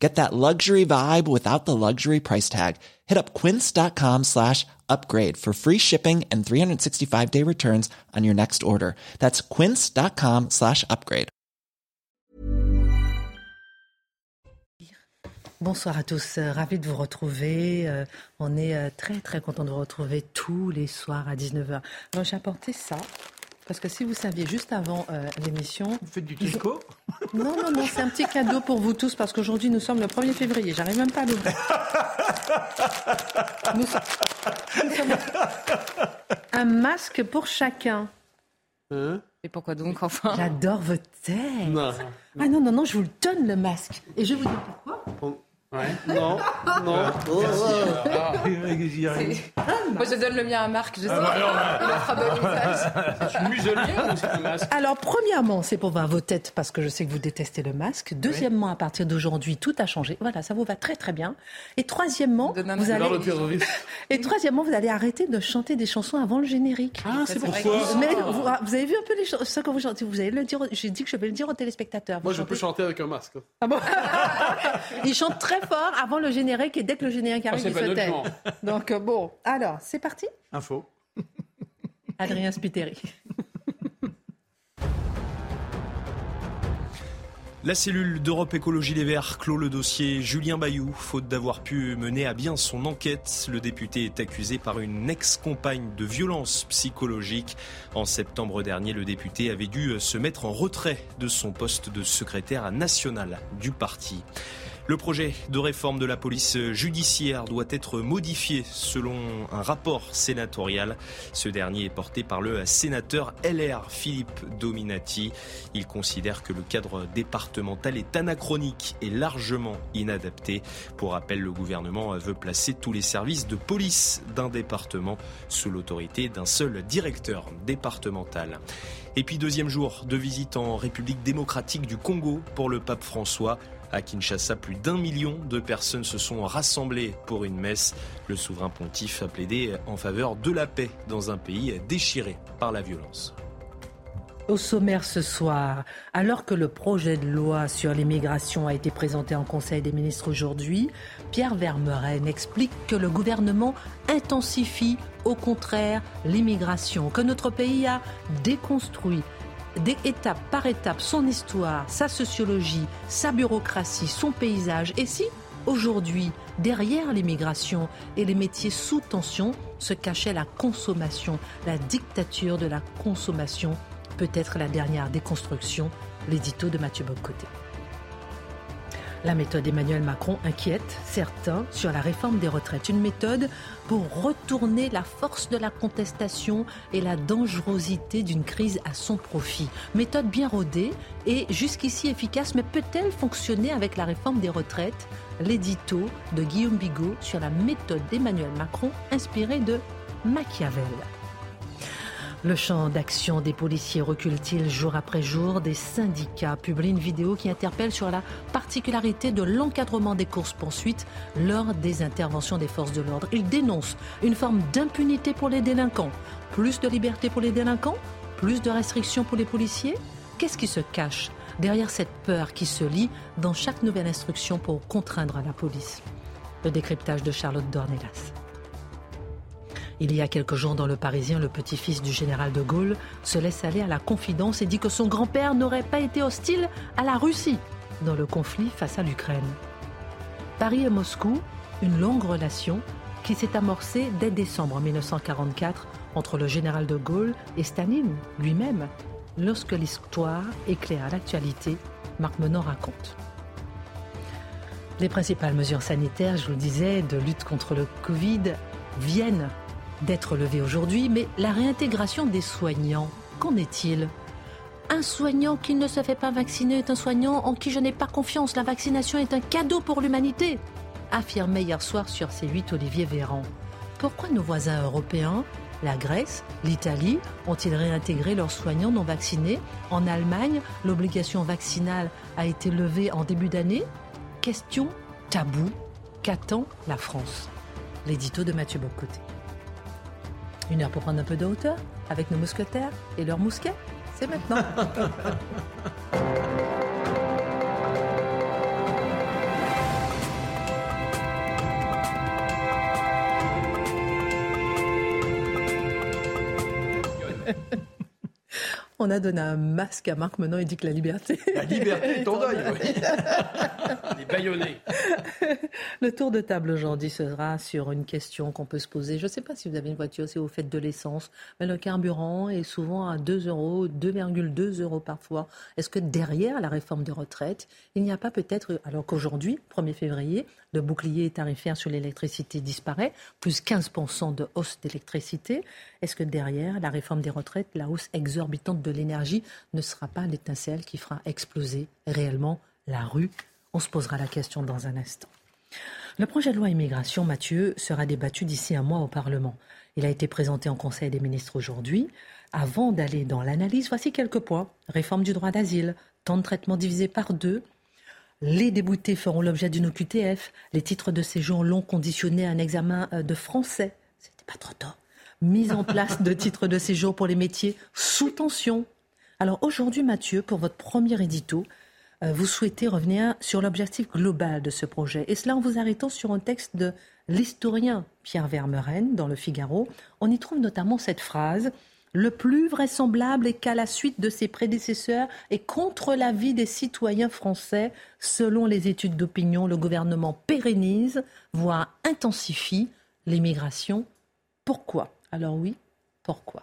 Get that luxury vibe without the luxury price tag. Hit up quince.com slash upgrade for free shipping and 365 day returns on your next order. That's quince.com slash upgrade. Bonsoir à tous, euh, ravi de vous retrouver. Euh, on est euh, très très content de vous retrouver tous les soirs à 19h. Alors j'ai apporté ça. Parce que si vous saviez, juste avant l'émission... Vous faites du disco Non, non, non, c'est un petit cadeau pour vous tous parce qu'aujourd'hui nous sommes le 1er février. J'arrive même pas à l'ouvrir. Nous, sommes... Un masque pour chacun. Hein Et pourquoi donc enfin? J'adore votre tête. Non. Ah non, non, non, je vous le donne le masque. Et je vous dire pourquoi. Ouais. Non, non. Oh, Ah, Moi, je donne le mien à Marc, je sais. bah, alors. Il a très bon usage. Je suis muselier ou c'est un masque Alors, premièrement, c'est pour voir vos têtes parce que je sais que vous détestez le masque. Deuxièmement, à partir d'aujourd'hui, tout a changé. Voilà, ça vous va très très bien. Et troisièmement, vous allez, et troisièmement, vous allez arrêter de chanter des chansons avant le générique. Ah, c'est vrai pourquoi Mais vous, vous avez vu un peu les choses, ça quand vous chantez, vous allez le dire. J'ai dit que je vais le dire aux téléspectateurs. Moi, je peux chanter avec un masque. Ah bon Ils chantent très fort avant le générique et dès que le générique arrive, Ah, c'est ils pas se. Donc euh, bon, alors c'est parti. Info. Adrien Spiteri. La cellule d'Europe Écologie Les Verts clôt le dossier Julien Bayou, faute d'avoir pu mener à bien son enquête. Le député est accusé par une ex-compagne de violence psychologique. En septembre dernier, le député avait dû se mettre en retrait de son poste de secrétaire national du parti. Le projet de réforme de la police judiciaire doit être modifié selon un rapport sénatorial. Ce dernier est porté par le sénateur LR Philippe Dominati. Il considère que le cadre départemental est anachronique et largement inadapté. Pour rappel, le gouvernement veut placer tous les services de police d'un département sous l'autorité d'un seul directeur départemental. Et puis deuxième jour de visite en République démocratique du Congo pour le pape François. À Kinshasa, plus d'un million de personnes se sont rassemblées pour une messe. Le souverain pontife a plaidé en faveur de la paix dans un pays déchiré par la violence. Au sommaire ce soir, alors que le projet de loi sur l'immigration a été présenté en Conseil des ministres aujourd'hui, Pierre Vermeuren explique que le gouvernement intensifie au contraire l'immigration, que notre pays a déconstruit étape par étape son histoire, sa sociologie, sa bureaucratie, son paysage. Et si aujourd'hui, derrière l'immigration et les métiers sous tension, se cachait la consommation, la dictature de la consommation, peut-être la dernière déconstruction, l'édito de Mathieu Bocoté. La méthode Emmanuel Macron inquiète certains sur la réforme des retraites. Une méthode pour retourner la force de la contestation et la dangerosité d'une crise à son profit. Méthode bien rodée et jusqu'ici efficace, mais peut-elle fonctionner avec la réforme des retraites? L'édito de Guillaume Bigot sur la méthode d'Emmanuel Macron inspirée de Machiavel. Le champ d'action des policiers recule-t-il jour après jour Des syndicats publient une vidéo qui interpelle sur la particularité de l'encadrement des courses-poursuites lors des interventions des forces de l'ordre. Ils dénoncent une forme d'impunité pour les délinquants. Plus de liberté pour les délinquants? Plus de restrictions pour les policiers? Qu'est-ce qui se cache derrière cette peur qui se lit dans chaque nouvelle instruction pour contraindre la police? Le décryptage de Charlotte Dornelas. Il y a quelques jours dans Le Parisien, le petit-fils du général de Gaulle se laisse aller à la confidence et dit que son grand-père n'aurait pas été hostile à la Russie dans le conflit face à l'Ukraine. Paris et Moscou, une longue relation qui s'est amorcée dès décembre 1944 entre le général de Gaulle et Staline lui-même, lorsque l'histoire éclaire l'actualité, Marc Menon raconte. Les principales mesures sanitaires, je vous le disais, de lutte contre le Covid viennent d'être levées aujourd'hui, mais la réintégration des soignants, qu'en est-il? Un soignant qui ne se fait pas vacciner est un soignant en qui je n'ai pas confiance. La vaccination est un cadeau pour l'humanité, affirmait hier soir sur C8 Olivier Véran. Pourquoi nos voisins européens La Grèce, l'Italie ont-ils réintégré leurs soignants non vaccinés En Allemagne, l'obligation vaccinale a été levée en début d'année? Question tabou. Qu'attend la France? L'édito de Mathieu Bocoté. Une heure pour prendre un peu de hauteur avec nos mousquetaires et leurs mousquets C'est maintenant. On a donné un masque à Marc, maintenant il dit que la liberté. La liberté est ton deuil. Les baïonnés. Le tour de table aujourd'hui sera sur une question qu'on peut se poser. Je ne sais pas si vous avez une voiture, si vous faites de l'essence, mais le carburant est souvent à 2 euros, 2,2 euros parfois. Est-ce que derrière la réforme des retraites, il n'y a pas peut-être, alors qu'aujourd'hui, 1er février, le bouclier tarifaire sur l'électricité disparaît, plus 15% de hausse d'électricité. Est-ce que derrière la réforme des retraites, la hausse exorbitante de l'énergie ne sera pas l'étincelle qui fera exploser réellement la rue? On se posera la question dans un instant. Le projet de loi immigration, Mathieu, sera débattu d'ici un mois au Parlement. Il a été présenté en Conseil des ministres aujourd'hui. Avant d'aller dans l'analyse, voici quelques points. Réforme du droit d'asile, temps de traitement divisé par deux, les déboutés feront l'objet d'une OQTF. Les titres de séjour longs conditionnés à un examen euh, de français. C'était pas trop tôt. Mise en place de titres de séjour pour les métiers sous tension. Alors aujourd'hui, Mathieu, pour votre premier édito, euh, vous souhaitez revenir sur l'objectif global de ce projet. Et cela en vous arrêtant sur un texte de l'historien Pierre Vermeren dans Le Figaro. On y trouve notamment cette phrase le plus vraisemblable est qu'à la suite de ses prédécesseurs et contre l'avis des citoyens français, selon les études d'opinion, le gouvernement pérennise, voire intensifie l'immigration. Pourquoi? Alors oui, pourquoi?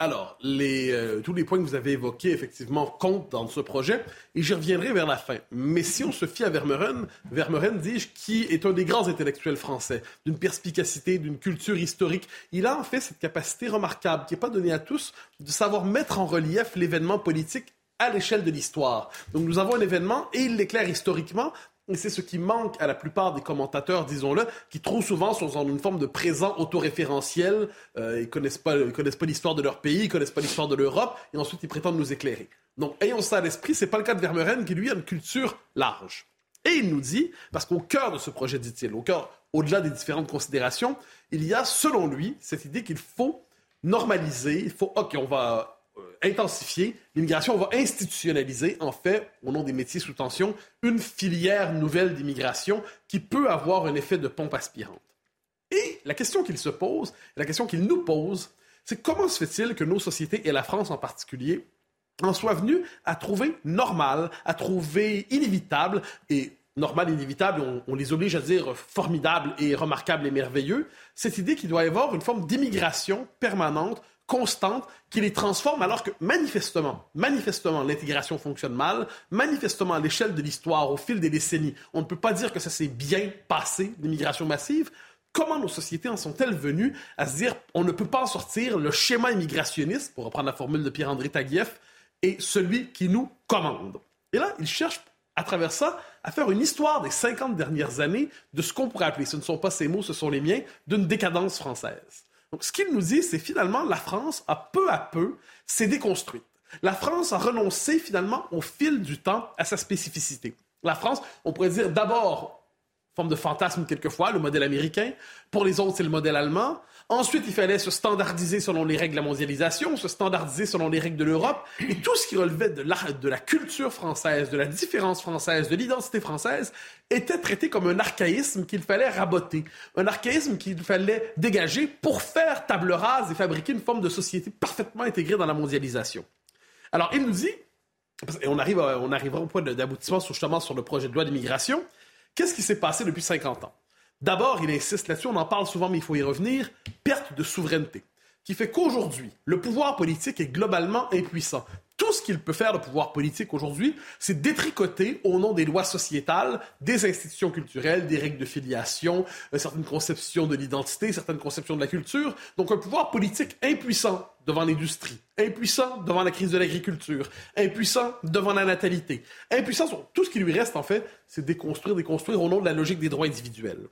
Alors, euh, tous les points que vous avez évoqués, effectivement, comptent dans ce projet, et j'y reviendrai vers la fin. Mais si on se fie à Vermeuren, Vermeuren, dis-je, qui est un des grands intellectuels français, d'une perspicacité, d'une culture historique, il a en fait cette capacité remarquable, qui n'est pas donnée à tous, de savoir mettre en relief l'événement politique à l'échelle de l'histoire. Donc nous avons un événement et il l'éclaire historiquement et c'est ce qui manque à la plupart des commentateurs, disons-le, qui trop souvent sont dans une forme de présent autoréférentiel. Euh, ils connaissent pas, connaissent pas l'histoire de leur pays, ils connaissent pas l'histoire de l'Europe, et ensuite ils prétendent nous éclairer. Donc, ayons ça à l'esprit, c'est pas le cas de Vermeuren qui lui a une culture large. Et il nous dit, parce qu'au cœur de ce projet, dit-il, au cœur, au-delà des différentes considérations, il y a, selon lui, cette idée qu'il faut normaliser, il faut, ok, on va intensifier. L'immigration, on va institutionnaliser, en fait, au nom des métiers sous tension, une filière nouvelle d'immigration qui peut avoir un effet de pompe aspirante. Et la question qu'il se pose, la question qu'il nous pose, c'est comment se fait-il que nos sociétés, et la France en particulier, en soient venues à trouver normal, à trouver inévitable, et normal, inévitable, on, on, les oblige à dire formidable et remarquable et merveilleux, cette idée qu'il doit y avoir une forme d'immigration permanente constante qui les transforme alors que manifestement, manifestement, l'intégration fonctionne mal, manifestement, à l'échelle de l'histoire, au fil des décennies, on ne peut pas dire que ça s'est bien passé, l'immigration massive. Comment nos sociétés en sont-elles venues à se dire on ne peut pas en sortir, le schéma immigrationniste, pour reprendre la formule de Pierre-André Taguieff, est celui qui nous commande? Et là, il cherche à travers ça, à faire une histoire des 50 dernières années de ce qu'on pourrait appeler, ce ne sont pas ses mots, ce sont les miens, d'une décadence française. Donc, ce qu'il nous dit, c'est finalement la France a peu à peu s'est déconstruite. La France a renoncé finalement au fil du temps à sa spécificité. La France, on pourrait dire d'abord, forme de fantasme quelquefois, le modèle américain. Pour les autres, c'est le modèle allemand. Ensuite, il fallait se standardiser selon les règles de la mondialisation, se standardiser selon les règles de l'Europe. Et tout ce qui relevait de la, culture française, de la différence française, de l'identité française, était traité comme un archaïsme qu'il fallait raboter. Un archaïsme qu'il fallait dégager pour faire table rase et fabriquer une forme de société parfaitement intégrée dans la mondialisation. Alors, il nous dit, et on, arrive on arrivera au point d'aboutissement justement sur le projet de loi d'immigration, qu'est-ce qui s'est passé depuis 50 ans? D'abord, il insiste là-dessus, on en parle souvent, mais il faut y revenir, perte de souveraineté, qui fait qu'aujourd'hui, le pouvoir politique est globalement impuissant. Tout ce qu'il peut faire, le pouvoir politique aujourd'hui, c'est détricoter au nom des lois sociétales, des institutions culturelles, des règles de filiation, euh, certaines conceptions de l'identité, certaines conceptions de la culture. Donc un pouvoir politique impuissant devant l'industrie, impuissant devant la crise de l'agriculture, impuissant devant la natalité, impuissant sur tout ce qui lui reste en fait, c'est déconstruire, déconstruire au nom de la logique des droits individuels.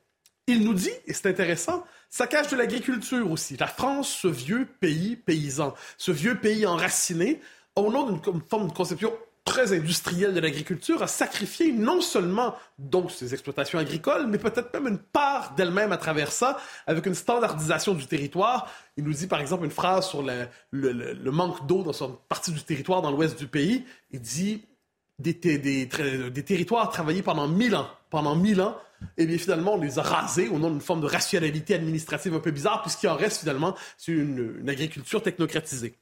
Il nous dit, et c'est intéressant, ça cache de l'agriculture aussi. La France, ce vieux pays paysan, ce vieux pays enraciné, au nom d'une forme de conception très industrielle de l'agriculture, a sacrifié non seulement donc ses exploitations agricoles, mais peut-être même une part d'elle-même à travers ça, avec une standardisation du territoire. Il nous dit par exemple une phrase sur le, manque d'eau dans une partie du territoire dans l'ouest du pays. Il dit des, des, des, territoires travaillés pendant mille ans. Pendant mille ans, eh bien finalement, on les a rasés au nom d'une forme de rationalité administrative un peu bizarre, puisqu'il en reste finalement, c'est une, agriculture technocratisée.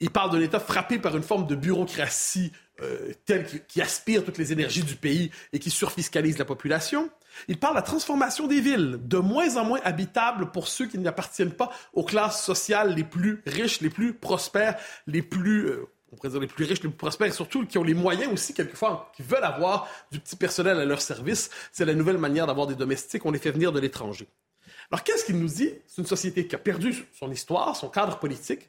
Il parle d'un État frappé par une forme de bureaucratie euh, telle qui, aspire toutes les énergies du pays et qui surfiscalise la population. Il parle de la transformation des villes, de moins en moins habitables pour ceux qui n'appartiennent pas aux classes sociales les plus riches, les plus prospères, les plus... Euh, on les plus riches, les plus prospères, et surtout qui ont les moyens aussi, quelquefois, qui veulent avoir du petit personnel à leur service. C'est la nouvelle manière d'avoir des domestiques. On les fait venir de l'étranger. Alors, qu'est-ce qu'il nous dit? C'est une société qui a perdu son histoire, son cadre politique.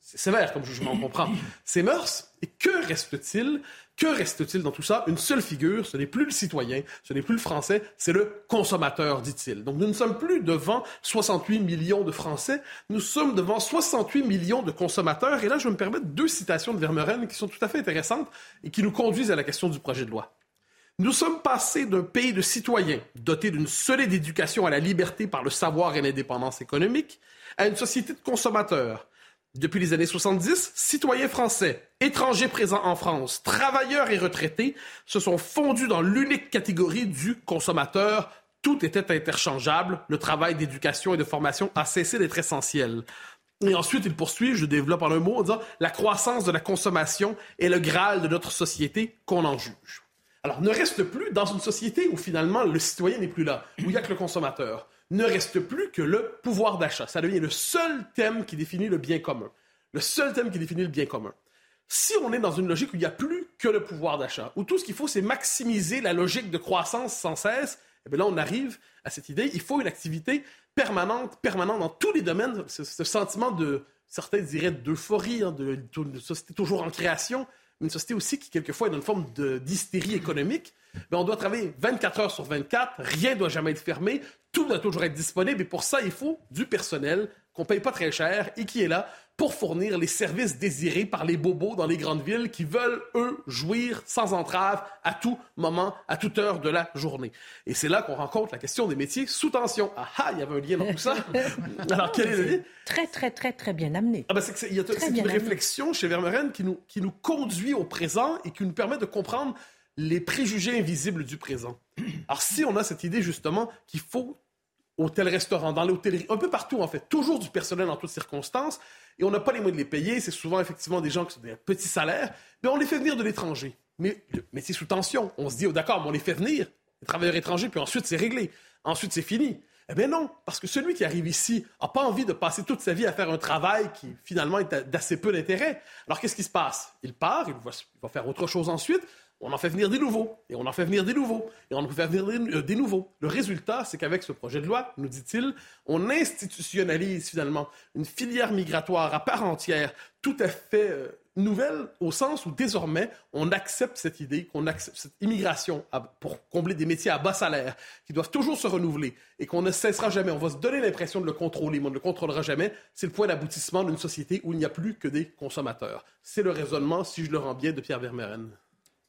C'est sévère comme jugement, on comprend. Ses mœurs? Et que reste-t-il que reste-t-il dans tout ça? Une seule figure, ce n'est plus le citoyen, ce n'est plus le français, c'est le consommateur, dit-il. Donc nous ne sommes plus devant 68 millions de Français, nous sommes devant 68 millions de consommateurs. Et là, je me permettre deux citations de Vermeuren qui sont tout à fait intéressantes et qui nous conduisent à la question du projet de loi. Nous sommes passés d'un pays de citoyens doté d'une solide éducation à la liberté par le savoir et l'indépendance économique à une société de consommateurs depuis les années 70, citoyens français, étrangers présents en France, travailleurs et retraités se sont fondus dans l'unique catégorie du consommateur. Tout était interchangeable. Le travail d'éducation et de formation a cessé d'être essentiel. Et ensuite, il poursuit, je développe en un mot, en disant la croissance de la consommation est le graal de notre société qu'on en juge. Alors, ne reste plus dans une société où finalement le citoyen n'est plus là, où il n'y a que le consommateur ne reste plus que le pouvoir d'achat. Ça devient le seul thème qui définit le bien commun. Le seul thème qui définit le bien commun. Si on est dans une logique où il n'y a plus que le pouvoir d'achat, où tout ce qu'il faut, c'est maximiser la logique de croissance sans cesse, eh bien là, on arrive à cette idée, il faut une activité permanente, permanente dans tous les domaines, ce, sentiment de, certains diraient d'euphorie, hein, de, société toujours en création, une société aussi qui, quelquefois, est dans une forme d'hystérie économique. Mais on doit travailler 24 heures sur 24, rien ne doit jamais être fermé, tout doit toujours être disponible et pour ça, il faut du personnel qu'on paye pas très cher et qui est là pour fournir les services désirés par les bobos dans les grandes villes qui veulent, eux, jouir sans entrave à tout moment, à toute heure de la journée. Et c'est là qu'on rencontre la question des métiers sous tension. Ah ah, il y avait un lien dans tout ça. Alors, quel est le lien? Très, très, très, très bien amené. Ah ben c'est, une réflexion chez Vermeuren qui nous, qui nous conduit au présent et qui nous permet de comprendre les préjugés invisibles du présent. Alors, si on a cette idée, justement, qu'il faut hôtel-restaurant, dans l'hôtellerie, un peu partout, en fait, toujours du personnel en toutes circonstances, et on n'a pas les moyens de les payer, c'est souvent, effectivement, des gens qui ont des petits salaires, mais on les fait venir de l'étranger. Mais, c'est sous tension. On se dit, oh, d'accord, mais on les fait venir, les travailleurs étrangers, puis ensuite, c'est réglé. Ensuite, c'est fini. Eh bien non, parce que celui qui arrive ici n'a pas envie de passer toute sa vie à faire un travail qui finalement est d'assez peu d'intérêt. Alors qu'est-ce qui se passe? Il part, il va, faire autre chose ensuite, on en fait venir des nouveaux, et on en fait venir des nouveaux, et on en fait venir des, nouveaux. Le résultat, c'est qu'avec ce projet de loi, nous dit-il, on institutionnalise finalement une filière migratoire à part entière, tout à fait euh, nouvelle, au sens où désormais, on accepte cette idée, qu'on accepte cette immigration pour combler des métiers à bas salaire, qui doivent toujours se renouveler, et qu'on ne cessera jamais. On va se donner l'impression de le contrôler, mais on ne le contrôlera jamais. C'est le point d'aboutissement d'une société où il n'y a plus que des consommateurs. C'est le raisonnement, si je le rends bien, de Pierre Vermeuren.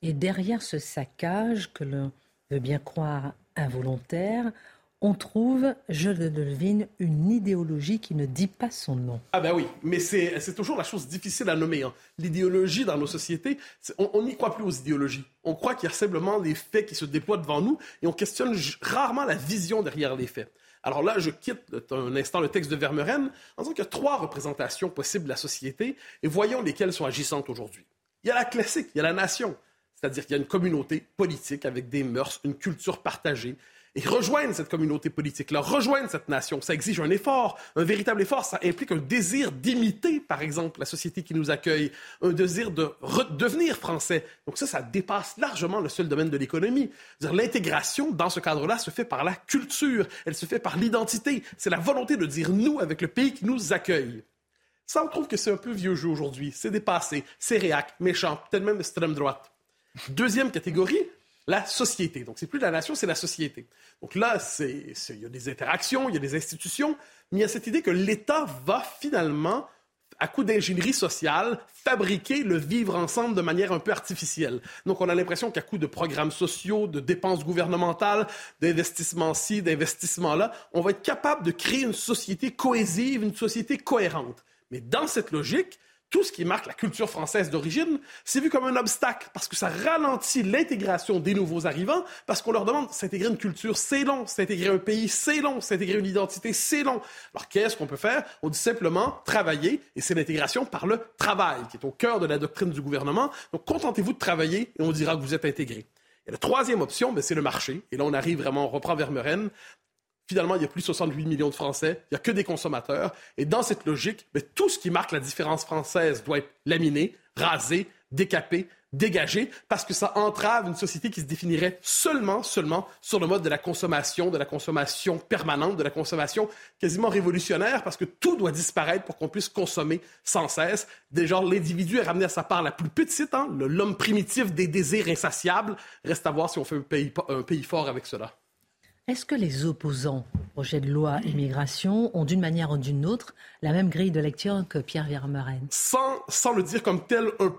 Et derrière ce saccage que l'on veut bien croire involontaire, on trouve, je le devine, une idéologie qui ne dit pas son nom. Ah ben oui, mais c'est toujours la chose difficile à nommer. Hein. L'idéologie dans nos sociétés, on n'y croit plus aux idéologies. On croit qu'il y a simplement des faits qui se déploient devant nous et on questionne rarement la vision derrière les faits. Alors là, je quitte un instant le texte de Vermeuren en disant qu'il y a trois représentations possibles de la société et voyons lesquelles sont agissantes aujourd'hui. Il y a la classique, il y a la nation. C'est-à-dire qu'il y a une communauté politique avec des mœurs, une culture partagée. Et rejoindre cette communauté politique-là, rejoindre cette nation, ça exige un effort, un véritable effort. Ça implique un désir d'imiter, par exemple, la société qui nous accueille, un désir de devenir français. Donc ça, ça dépasse largement le seul domaine de l'économie. L'intégration, dans ce cadre-là, se fait par la culture, elle se fait par l'identité. C'est la volonté de dire nous avec le pays qui nous accueille. Ça, on trouve que c'est un peu vieux jeu aujourd'hui. C'est dépassé, c'est réac, méchant, peut-être même extrême droite. Deuxième catégorie, la société. Donc, c'est plus la nation, c'est la société. Donc là, il y a des interactions, il y a des institutions, mais il y a cette idée que l'État va finalement à coup d'ingénierie sociale, fabriquer le vivre ensemble de manière un peu artificielle. Donc, on a l'impression qu'à coup de programmes sociaux, de dépenses gouvernementales, d'investissements-ci, d'investissements-là, on va être capable de créer une société cohésive, une société cohérente. Mais dans cette logique, tout ce qui marque la culture française d'origine, c'est vu comme un obstacle parce que ça ralentit l'intégration des nouveaux arrivants, parce qu'on leur demande s'intégrer une culture, c'est long, s'intégrer un pays, c'est long, s'intégrer une identité, c'est long. Alors qu'est-ce qu'on peut faire? On dit simplement travailler, et c'est l'intégration par le travail qui est au cœur de la doctrine du gouvernement. Donc contentez-vous de travailler et on dira que vous êtes intégré. Et la troisième option, ben, c'est le marché. Et là, on arrive vraiment, on reprend Vermeuren. Finalement, il y a plus de 68 millions de Français, il n'y a que des consommateurs. Et dans cette logique, mais tout ce qui marque la différence française doit être laminé, rasé, décapé, dégagé, parce que ça entrave une société qui se définirait seulement, seulement sur le mode de la consommation, de la consommation permanente, de la consommation quasiment révolutionnaire, parce que tout doit disparaître pour qu'on puisse consommer sans cesse. Déjà, l'individu est ramené à sa part la plus petite, hein, l'homme primitif des désirs insatiables. Reste à voir si on fait un pays fort avec cela. Est-ce que les opposants au projet de loi immigration ont d'une manière ou d'une autre la même grille de lecture que Pierre Vermeuren sans, sans le dire comme tel un.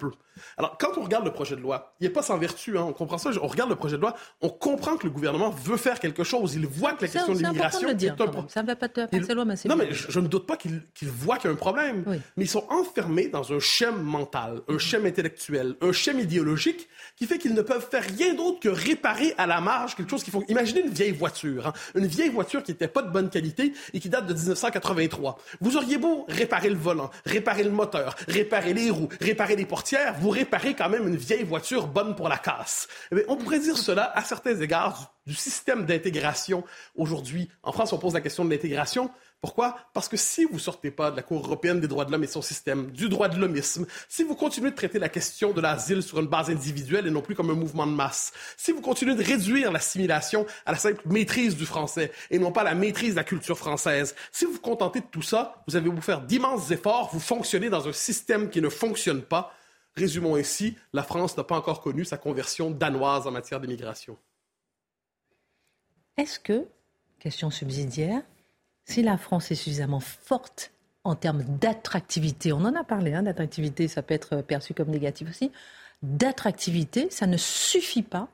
Alors, quand on regarde le projet de loi, il n'est pas sans vertu, hein, on comprend ça, on regarde le projet de loi, on comprend que le gouvernement veut faire quelque chose, il voit que la question de l'immigration est un problème. Ça ne va pas te passer loin, mais c'est Non, mais je, ne doute pas qu'il voit qu'il y a un problème, mais ils sont enfermés dans un schème mental, un schème intellectuel, un schème idéologique qui fait qu'ils ne peuvent faire rien d'autre que réparer à la marge quelque chose qu'ils font. Imaginez une vieille voiture, hein, une vieille voiture qui n'était pas de bonne qualité et qui date de 1983. Vous auriez beau réparer le volant, réparer le moteur, réparer les roues, réparer les portières, vous réparer quand même une vieille voiture bonne pour la casse. Eh on pourrait dire cela à certains égards du, système d'intégration aujourd'hui. En France, on pose la question de l'intégration. Pourquoi? Parce que si vous sortez pas de la Cour européenne des droits de l'homme et son système, du droit de l'homisme, si vous continuez de traiter la question de l'asile sur une base individuelle et non plus comme un mouvement de masse, si vous continuez de réduire l'assimilation à la simple maîtrise du français et non pas à la maîtrise de la culture française, si vous vous contentez de tout ça, vous avez vous faire d'immenses efforts, vous fonctionnez dans un système qui ne fonctionne pas, Résumons ici, la France n'a pas encore connu sa conversion danoise en matière d'immigration. Est-ce que, question subsidiaire, si la France est suffisamment forte en termes d'attractivité, on en a parlé, hein, d'attractivité, ça peut être perçu comme négatif aussi, d'attractivité, ça ne suffit pas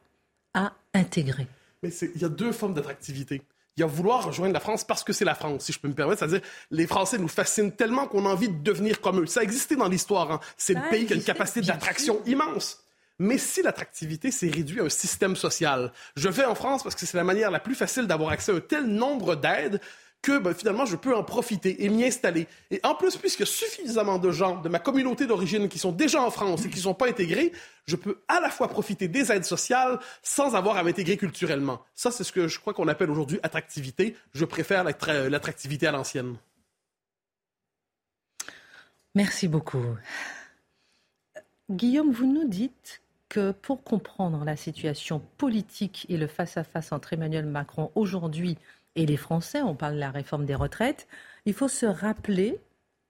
à intégrer. Mais il y a deux formes d'attractivité il y a vouloir rejoindre la France parce que c'est la France, si je peux me permettre. C'est-à-dire, les Français nous fascinent tellement qu'on a envie de devenir comme eux. Ça a existé dans l'histoire. Hein. C'est le pays qui a une capacité d'attraction immense. Mais si l'attractivité s'est réduite à un système social, je vais en France parce que c'est la manière la plus facile d'avoir accès à un tel nombre d'aides que ben, finalement je peux en profiter et m'y installer. Et en plus, puisqu'il y a suffisamment de gens de ma communauté d'origine qui sont déjà en France et qui ne sont pas intégrés, je peux à la fois profiter des aides sociales sans avoir à m'intégrer culturellement. Ça, c'est ce que je crois qu'on appelle aujourd'hui attractivité. Je préfère l'attractivité à l'ancienne. Merci beaucoup. Guillaume, vous nous dites que pour comprendre la situation politique et le face à -face entre Emmanuel Macron aujourd'hui et les Français, on parle de la réforme des retraites, il faut se rappeler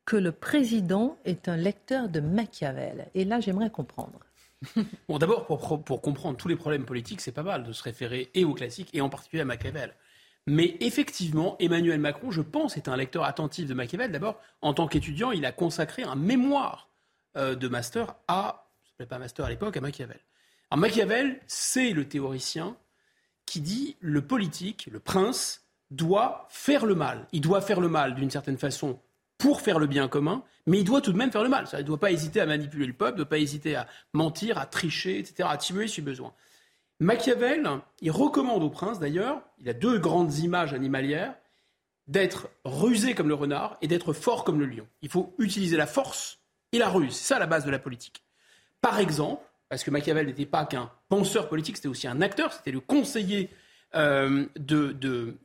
que le président est un lecteur de Machiavel. Et là, j'aimerais comprendre. Bon, d'abord, pour, comprendre tous les problèmes politiques, c'est pas mal de se référer et au classique et en particulier à Machiavel. Mais effectivement, Emmanuel Macron, je pense, est un lecteur attentif de Machiavel. D'abord, en tant qu'étudiant, il a consacré un mémoire euh, de master à, ça s'appelait pas master à l'époque, à Machiavel. Alors Machiavel, c'est le théoricien qui dit le politique, le prince, doit faire le mal. Il doit faire le mal d'une certaine façon pour faire le bien commun, mais il doit tout de même faire le mal. Il ne doit pas hésiter à manipuler le peuple, ne doit pas hésiter à mentir, à tricher, etc., à tuer si besoin. Machiavel, il recommande au prince d'ailleurs, il a deux grandes images animalières, d'être rusé comme le renard et d'être fort comme le lion. Il faut utiliser la force et la ruse. C'est ça la base de la politique. Par exemple, parce que Machiavel n'était pas qu'un penseur politique, c'était aussi un acteur, c'était le conseiller euh, de,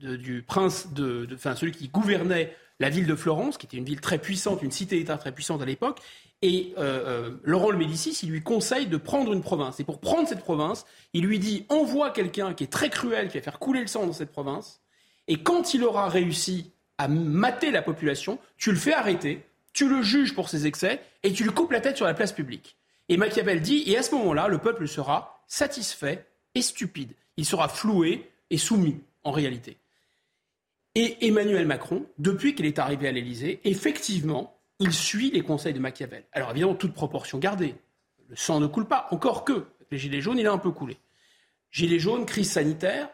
du prince, de, enfin, celui qui gouvernait la ville de Florence, qui était une ville très puissante, une cité-État très puissante à l'époque. Et euh, euh, Laurent le Médicis, il lui conseille de prendre une province. Et pour prendre cette province, il lui dit envoie quelqu'un qui est très cruel, qui va faire couler le sang dans cette province. Et quand il aura réussi à mater la population, tu le fais arrêter, tu le juges pour ses excès et tu lui coupes la tête sur la place publique. Et Machiavel dit et à ce moment-là, le peuple sera satisfait et stupide. Il sera floué et soumis en réalité. Et Emmanuel Macron, depuis qu'il est arrivé à l'Élysée, effectivement, il suit les conseils de Machiavel. Alors évidemment, toute proportion gardée. Le sang ne coule pas, encore que. Les gilets jaunes, il a un peu coulé. Gilets jaunes, crise sanitaire.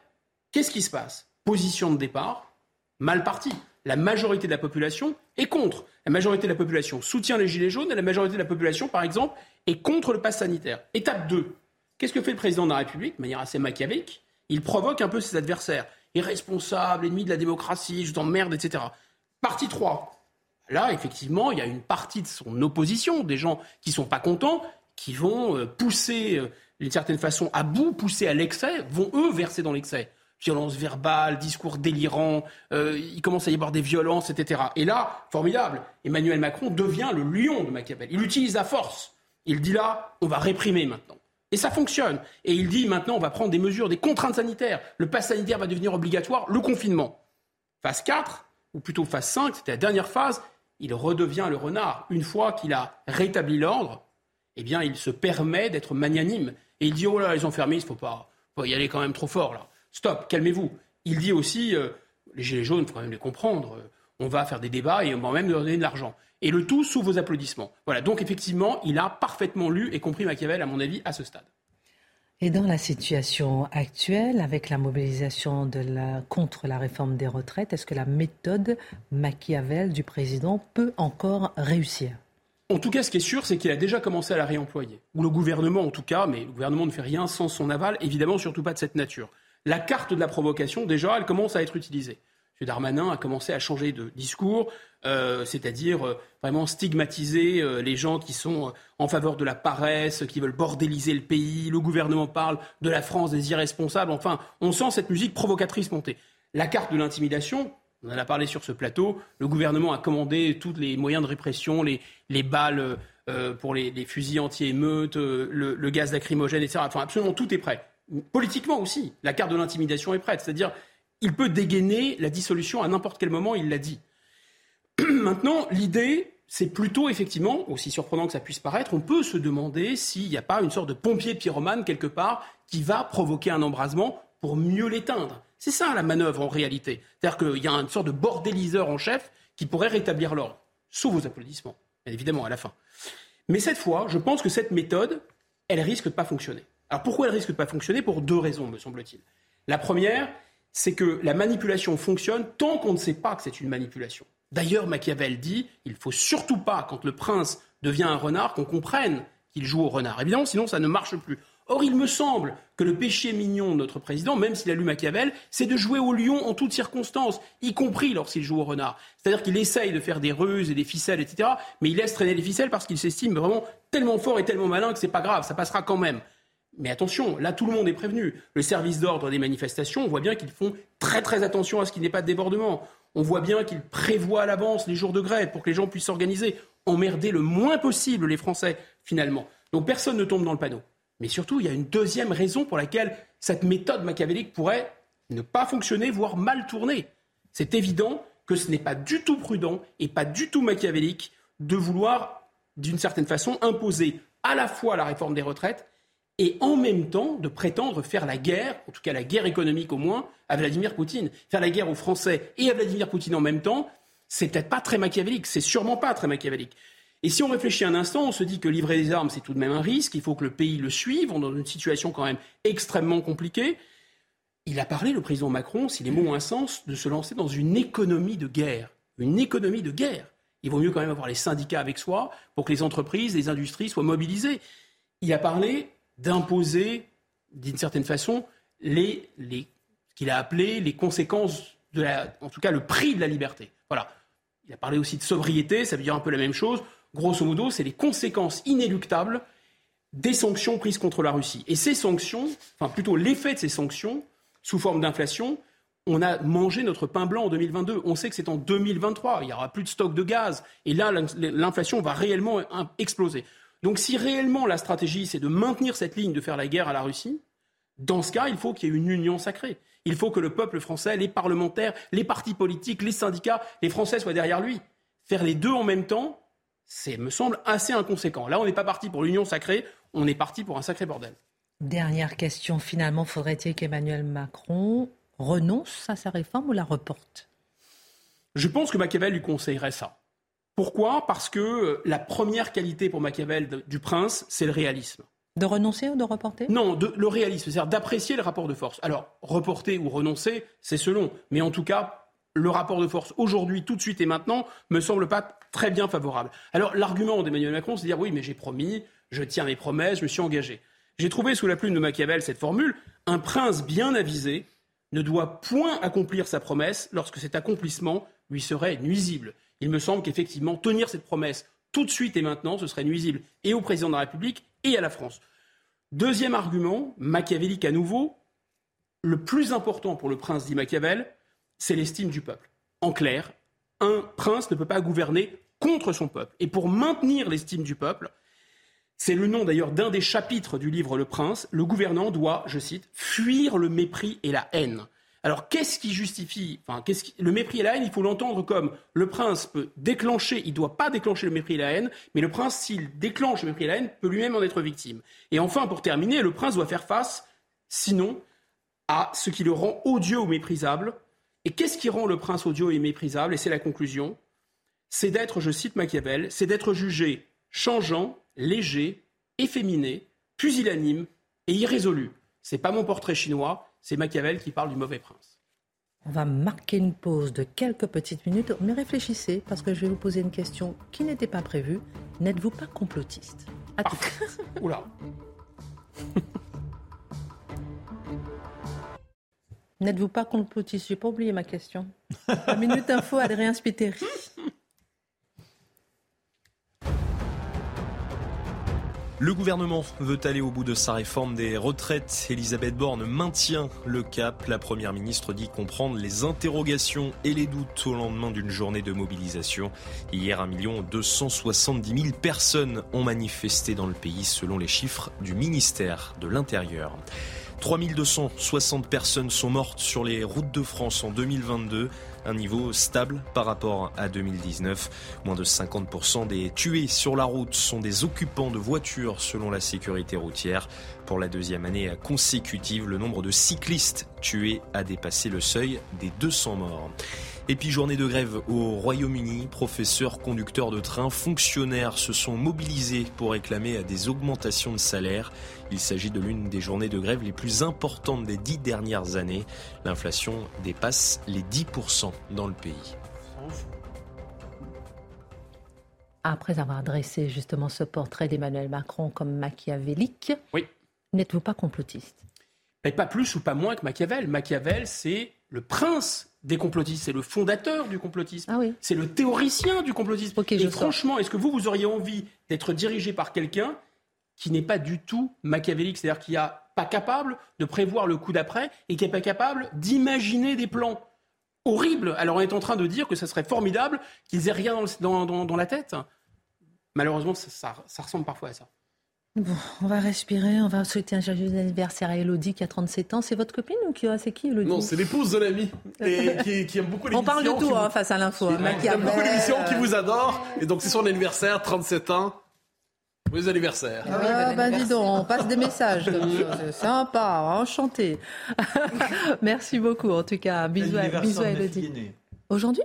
Qu'est-ce qui se passe? Position de départ, mal parti. La majorité de la population est contre. La majorité de la population soutient les gilets jaunes et la majorité de la population, par exemple, est contre le pass sanitaire. Étape 2. Qu'est-ce que fait le président de la République? De manière assez machiavélique Il provoque un peu ses adversaires. Irresponsable, ennemi de la démocratie, je t'emmerde, etc. Partie 3. Là, effectivement, il y a une partie de son opposition, des gens qui sont pas contents, qui vont euh, pousser, euh, d'une certaine façon, à bout, pousser à l'excès, vont eux verser dans l'excès. Violence verbale, discours délirants, euh, il commence à y avoir des violences, etc. Et là, formidable, Emmanuel Macron devient le lion de Machiavel. Il utilise la force. Il dit là, on va réprimer maintenant. Et ça fonctionne. Et il dit maintenant, on va prendre des mesures, des contraintes sanitaires. Le pass sanitaire va devenir obligatoire, le confinement. Phase 4, ou plutôt phase 5, c'était la dernière phase, il redevient le renard. Une fois qu'il a rétabli l'ordre, eh bien, il se permet d'être magnanime. Et il dit, oh là, les enfermés, il faut pas, y aller quand même trop fort, là. Stop, calmez-vous. Il dit aussi, euh, les gilets jaunes, il faut quand même les comprendre, euh, on va faire des débats et on va même leur donner de l'argent. Et le tout sous vos applaudissements. Voilà, donc effectivement, il a parfaitement lu et compris Machiavel, à mon avis, à ce stade. Et dans la situation actuelle, avec la mobilisation de la, contre la réforme des retraites, est-ce que la méthode Machiavel du président peut encore réussir? En tout cas, ce qui est sûr, c'est qu'il a déjà commencé à la réemployer. Ou le gouvernement, en tout cas, mais le gouvernement ne fait rien sans son aval, évidemment, surtout pas de cette nature. La carte de la provocation, déjà, elle commence à être utilisée. M. Darmanin a commencé à changer de discours, euh, c'est-à-dire euh, vraiment stigmatiser euh, les gens qui sont en faveur de la paresse, qui veulent bordéliser le pays. Le gouvernement parle de la France des irresponsables. Enfin, on sent cette musique provocatrice monter. La carte de l'intimidation, on en a parlé sur ce plateau. Le gouvernement a commandé tous les moyens de répression, les, balles pour les, fusils anti-émeutes, le, le, gaz lacrymogène, etc. Enfin, absolument tout est prêt. Politiquement aussi, la carte de l'intimidation est prête. C'est-à-dire, il peut dégainer la dissolution à n'importe quel moment, il l'a dit. Maintenant, l'idée, c'est plutôt effectivement, aussi surprenant que ça puisse paraître, on peut se demander s'il n'y a pas une sorte de pompier pyromane quelque part qui va provoquer un embrasement pour mieux l'éteindre. C'est ça la manœuvre en réalité. C'est-à-dire qu'il y a une sorte de bordéliseur en chef qui pourrait rétablir l'ordre. Sous vos applaudissements, bien évidemment, à la fin. Mais cette fois, je pense que cette méthode, elle risque de pas fonctionner. Alors pourquoi elle risque de pas fonctionner? Pour deux raisons, me semble-t-il. La première, c'est que la manipulation fonctionne tant qu'on ne sait pas que c'est une manipulation. D'ailleurs, Machiavel dit il faut surtout pas, quand le prince devient un renard, qu'on comprenne qu'il joue au renard. Évidemment, sinon ça ne marche plus. Or, il me semble que le péché mignon de notre président, même s'il a lu Machiavel, c'est de jouer au lion en toutes circonstances, y compris lorsqu'il joue au renard. C'est-à-dire qu'il essaye de faire des ruses et des ficelles, etc., mais il laisse traîner les ficelles parce qu'il s'estime vraiment tellement fort et tellement malin que c'est pas grave, ça passera quand même. Mais attention, là tout le monde est prévenu. Le service d'ordre des manifestations, on voit bien qu'ils font très très attention à ce qu'il n'y ait pas de débordement. On voit bien qu'ils prévoient à l'avance les jours de grève pour que les gens puissent s'organiser, emmerder le moins possible les Français finalement. Donc personne ne tombe dans le panneau. Mais surtout, il y a une deuxième raison pour laquelle cette méthode machiavélique pourrait ne pas fonctionner, voire mal tourner. C'est évident que ce n'est pas du tout prudent et pas du tout machiavélique de vouloir, d'une certaine façon, imposer à la fois la réforme des retraites et en même temps de prétendre faire la guerre, en tout cas la guerre économique au moins, à Vladimir Poutine. Faire la guerre aux Français et à Vladimir Poutine en même temps, c'est peut-être pas très machiavélique, c'est sûrement pas très machiavélique. Et si on réfléchit un instant, on se dit que livrer des armes, c'est tout de même un risque, il faut que le pays le suive, on est dans une situation quand même extrêmement compliquée. Il a parlé, le président Macron, si les mots ont un sens, de se lancer dans une économie de guerre. Une économie de guerre. Il vaut mieux quand même avoir les syndicats avec soi pour que les entreprises, les industries soient mobilisées. Il a parlé d'imposer, d'une certaine façon, les, les, ce qu'il a appelé les conséquences, de la, en tout cas le prix de la liberté. Voilà. Il a parlé aussi de sobriété, ça veut dire un peu la même chose. Grosso modo, c'est les conséquences inéluctables des sanctions prises contre la Russie. Et ces sanctions, enfin plutôt l'effet de ces sanctions, sous forme d'inflation, on a mangé notre pain blanc en 2022. On sait que c'est en 2023. Il n'y aura plus de stock de gaz. Et là, l'inflation va réellement exploser. Donc si réellement la stratégie, c'est de maintenir cette ligne de faire la guerre à la Russie, dans ce cas, il faut qu'il y ait une union sacrée. Il faut que le peuple français, les parlementaires, les partis politiques, les syndicats, les Français soient derrière lui. Faire les deux en même temps, c'est, me semble, assez inconséquent. Là, on n'est pas parti pour l'union sacrée, on est parti pour un sacré bordel. Dernière question, finalement, faudrait-il qu'Emmanuel Macron renonce à sa réforme ou la reporte? Je pense que Machiavel lui conseillerait ça. Pourquoi? Parce que euh, la première qualité pour Machiavel du prince, c'est le réalisme. De renoncer ou de reporter? Non, de, le réalisme, c'est-à-dire d'apprécier le rapport de force. Alors, reporter ou renoncer, c'est selon. Mais en tout cas, le rapport de force aujourd'hui, tout de suite et maintenant, me semble pas très bien favorable. Alors, l'argument d'Emmanuel Macron, c'est de dire oui, mais j'ai promis, je tiens mes promesses, je me suis engagé. J'ai trouvé sous la plume de Machiavel cette formule un prince bien avisé ne doit point accomplir sa promesse lorsque cet accomplissement lui serait nuisible. Il me semble qu'effectivement, tenir cette promesse tout de suite et maintenant, ce serait nuisible et au président de la République et à la France. Deuxième argument, machiavélique à nouveau, le plus important pour le prince dit Machiavel, c'est l'estime du peuple. En clair, un prince ne peut pas gouverner contre son peuple. Et pour maintenir l'estime du peuple, c'est le nom d'ailleurs d'un des chapitres du livre Le Prince. Le gouvernant doit, je cite, fuir le mépris et la haine. Alors qu'est-ce qui justifie Le mépris et la haine, il faut l'entendre comme le prince peut déclencher, il ne doit pas déclencher le mépris et la haine, mais le prince, s'il déclenche le mépris et la haine, peut lui-même en être victime. Et enfin, pour terminer, le prince doit faire face, sinon, à ce qui le rend odieux ou méprisable. Et qu'est-ce qui rend le prince odieux et méprisable? Et c'est la conclusion. C'est d'être, je cite Machiavel, c'est d'être jugé changeant, léger, efféminé, pusillanime et irrésolu. C'est pas mon portrait chinois, c'est Machiavel qui parle du mauvais prince. On va marquer une pause de quelques petites minutes, mais réfléchissez parce que je vais vous poser une question qui n'était pas prévue. N'êtes-vous pas complotiste? À tout. Oula. N'êtes-vous pas complotiste? J'ai pas oublié ma question. La minute info, Adrien Spiteri. Le gouvernement veut aller au bout de sa réforme des retraites. Elisabeth Borne maintient le cap. La première ministre dit comprendre les interrogations et les doutes au lendemain d'une journée de mobilisation. Hier, 1 270 000 personnes ont manifesté dans le pays selon les chiffres du ministère de l'Intérieur. 3260 personnes sont mortes sur les routes de France en 2022 un niveau stable par rapport à 2019. Moins de 50% des tués sur la route sont des occupants de voitures selon la sécurité routière. Pour la deuxième année consécutive, le nombre de cyclistes tués a dépassé le seuil des 200 morts. Et puis journée de grève au Royaume-Uni, professeurs, conducteurs de train, fonctionnaires se sont mobilisés pour réclamer des augmentations de salaire. Il s'agit de l'une des journées de grève les plus importantes des dix dernières années. L'inflation dépasse les 10% dans le pays. Après avoir dressé justement ce portrait d'Emmanuel Macron comme machiavélique, oui. n'êtes-vous pas complotiste? Mais Pas plus ou pas moins que Machiavel. Machiavel, c'est le prince des complotistes, c'est le fondateur du complotisme, ah c'est le théoricien du complotisme. et franchement, est-ce que vous, vous auriez envie d'être dirigé par quelqu'un qui n'est pas du tout machiavélique, c'est-à-dire qui n'est pas capable de prévoir le coup d'après et qui n'est pas capable d'imaginer des plans horribles? Alors on est en train de dire que ça serait formidable qu'ils aient rien dans, la tête. Malheureusement, ça ressemble parfois à ça. Bon, on va respirer, on va souhaiter un joyeux anniversaire à Elodie qui a 37 ans. C'est votre copine ou qui c'est qui Elodie Non, c'est l'épouse de l'ami et qui, qui, aime beaucoup l'émission. On parle de tout hein, face à l'info. Hein, qui aime beaucoup l'émission, qui vous adore. Et donc c'est son anniversaire, 37 ans. Joyeux anniversaire. Ah, bah dis donc, on passe des messages. C'est sympa, enchanté. Merci beaucoup en tout cas. Bisous, bisous à Elodie. Aujourd'hui?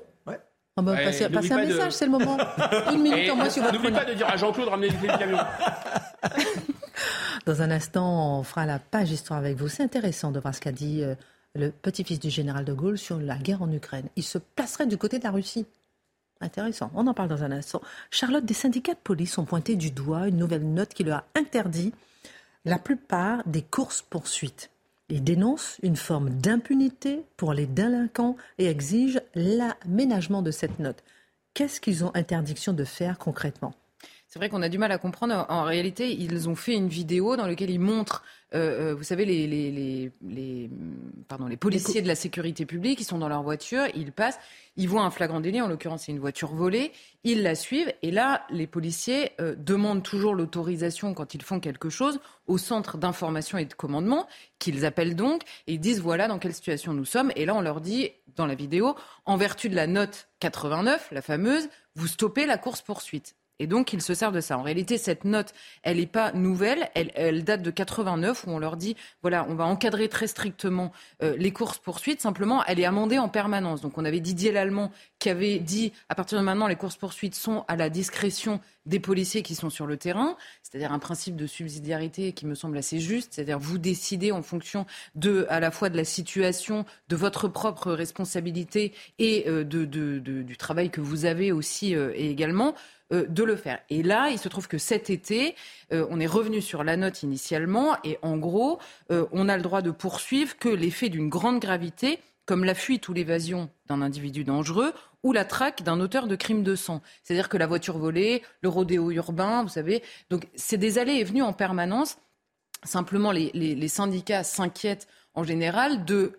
On va passer, un message, c'est le moment. Une minute en moins sur votre N'oublie pas de dire à Jean-Claude ramener des camions. Dans un instant, on fera la page histoire avec vous. C'est intéressant de voir ce qu'a dit euh, le petit-fils du général de Gaulle sur la guerre en Ukraine. Il se placerait du côté de la Russie. Intéressant. On en parle dans un instant. Charlotte, des syndicats de police ont pointé du doigt une nouvelle note qui leur a interdit la plupart des courses-poursuites. Ils dénoncent une forme d'impunité pour les délinquants et exigent l'aménagement de cette note. Qu'est-ce qu'ils ont interdiction de faire concrètement? C'est vrai qu'on a du mal à comprendre. En réalité, ils ont fait une vidéo dans laquelle ils montrent, euh, euh, vous savez, les, les, les, pardon, les policiers de la sécurité publique, ils sont dans leur voiture, ils passent, ils voient un flagrant délit, en l'occurrence c'est une voiture volée, ils la suivent, et là, les policiers euh, demandent toujours l'autorisation quand ils font quelque chose au centre d'information et de commandement, qu'ils appellent donc, et ils disent voilà dans quelle situation nous sommes, et là on leur dit dans la vidéo, en vertu de la note 89, la fameuse, vous stoppez la course-poursuite. Et donc, ils se servent de ça. En réalité, cette note, elle n'est pas nouvelle. Elle, date de 89, où on leur dit, voilà, on va encadrer très strictement euh, les courses-poursuites. Simplement, elle est amendée en permanence. Donc, on avait Didier Lallemand qui avait dit, à partir de maintenant, les courses-poursuites sont à la discrétion des policiers qui sont sur le terrain. C'est-à-dire un principe de subsidiarité qui me semble assez juste. C'est-à-dire, vous décidez en fonction de, à la fois de la situation, de votre propre responsabilité et euh, de, du travail que vous avez aussi euh, également euh, de le faire. Et là, il se trouve que cet été, euh, on est revenu sur la note initialement, et en gros, euh, on a le droit de poursuivre que les faits d'une grande gravité, comme la fuite ou l'évasion d'un individu dangereux, ou la traque d'un auteur de crime de sang. C'est-à-dire que la voiture volée, le rodéo urbain, vous savez, donc c'est des allées et venues en permanence. Simplement, les, syndicats s'inquiètent en général de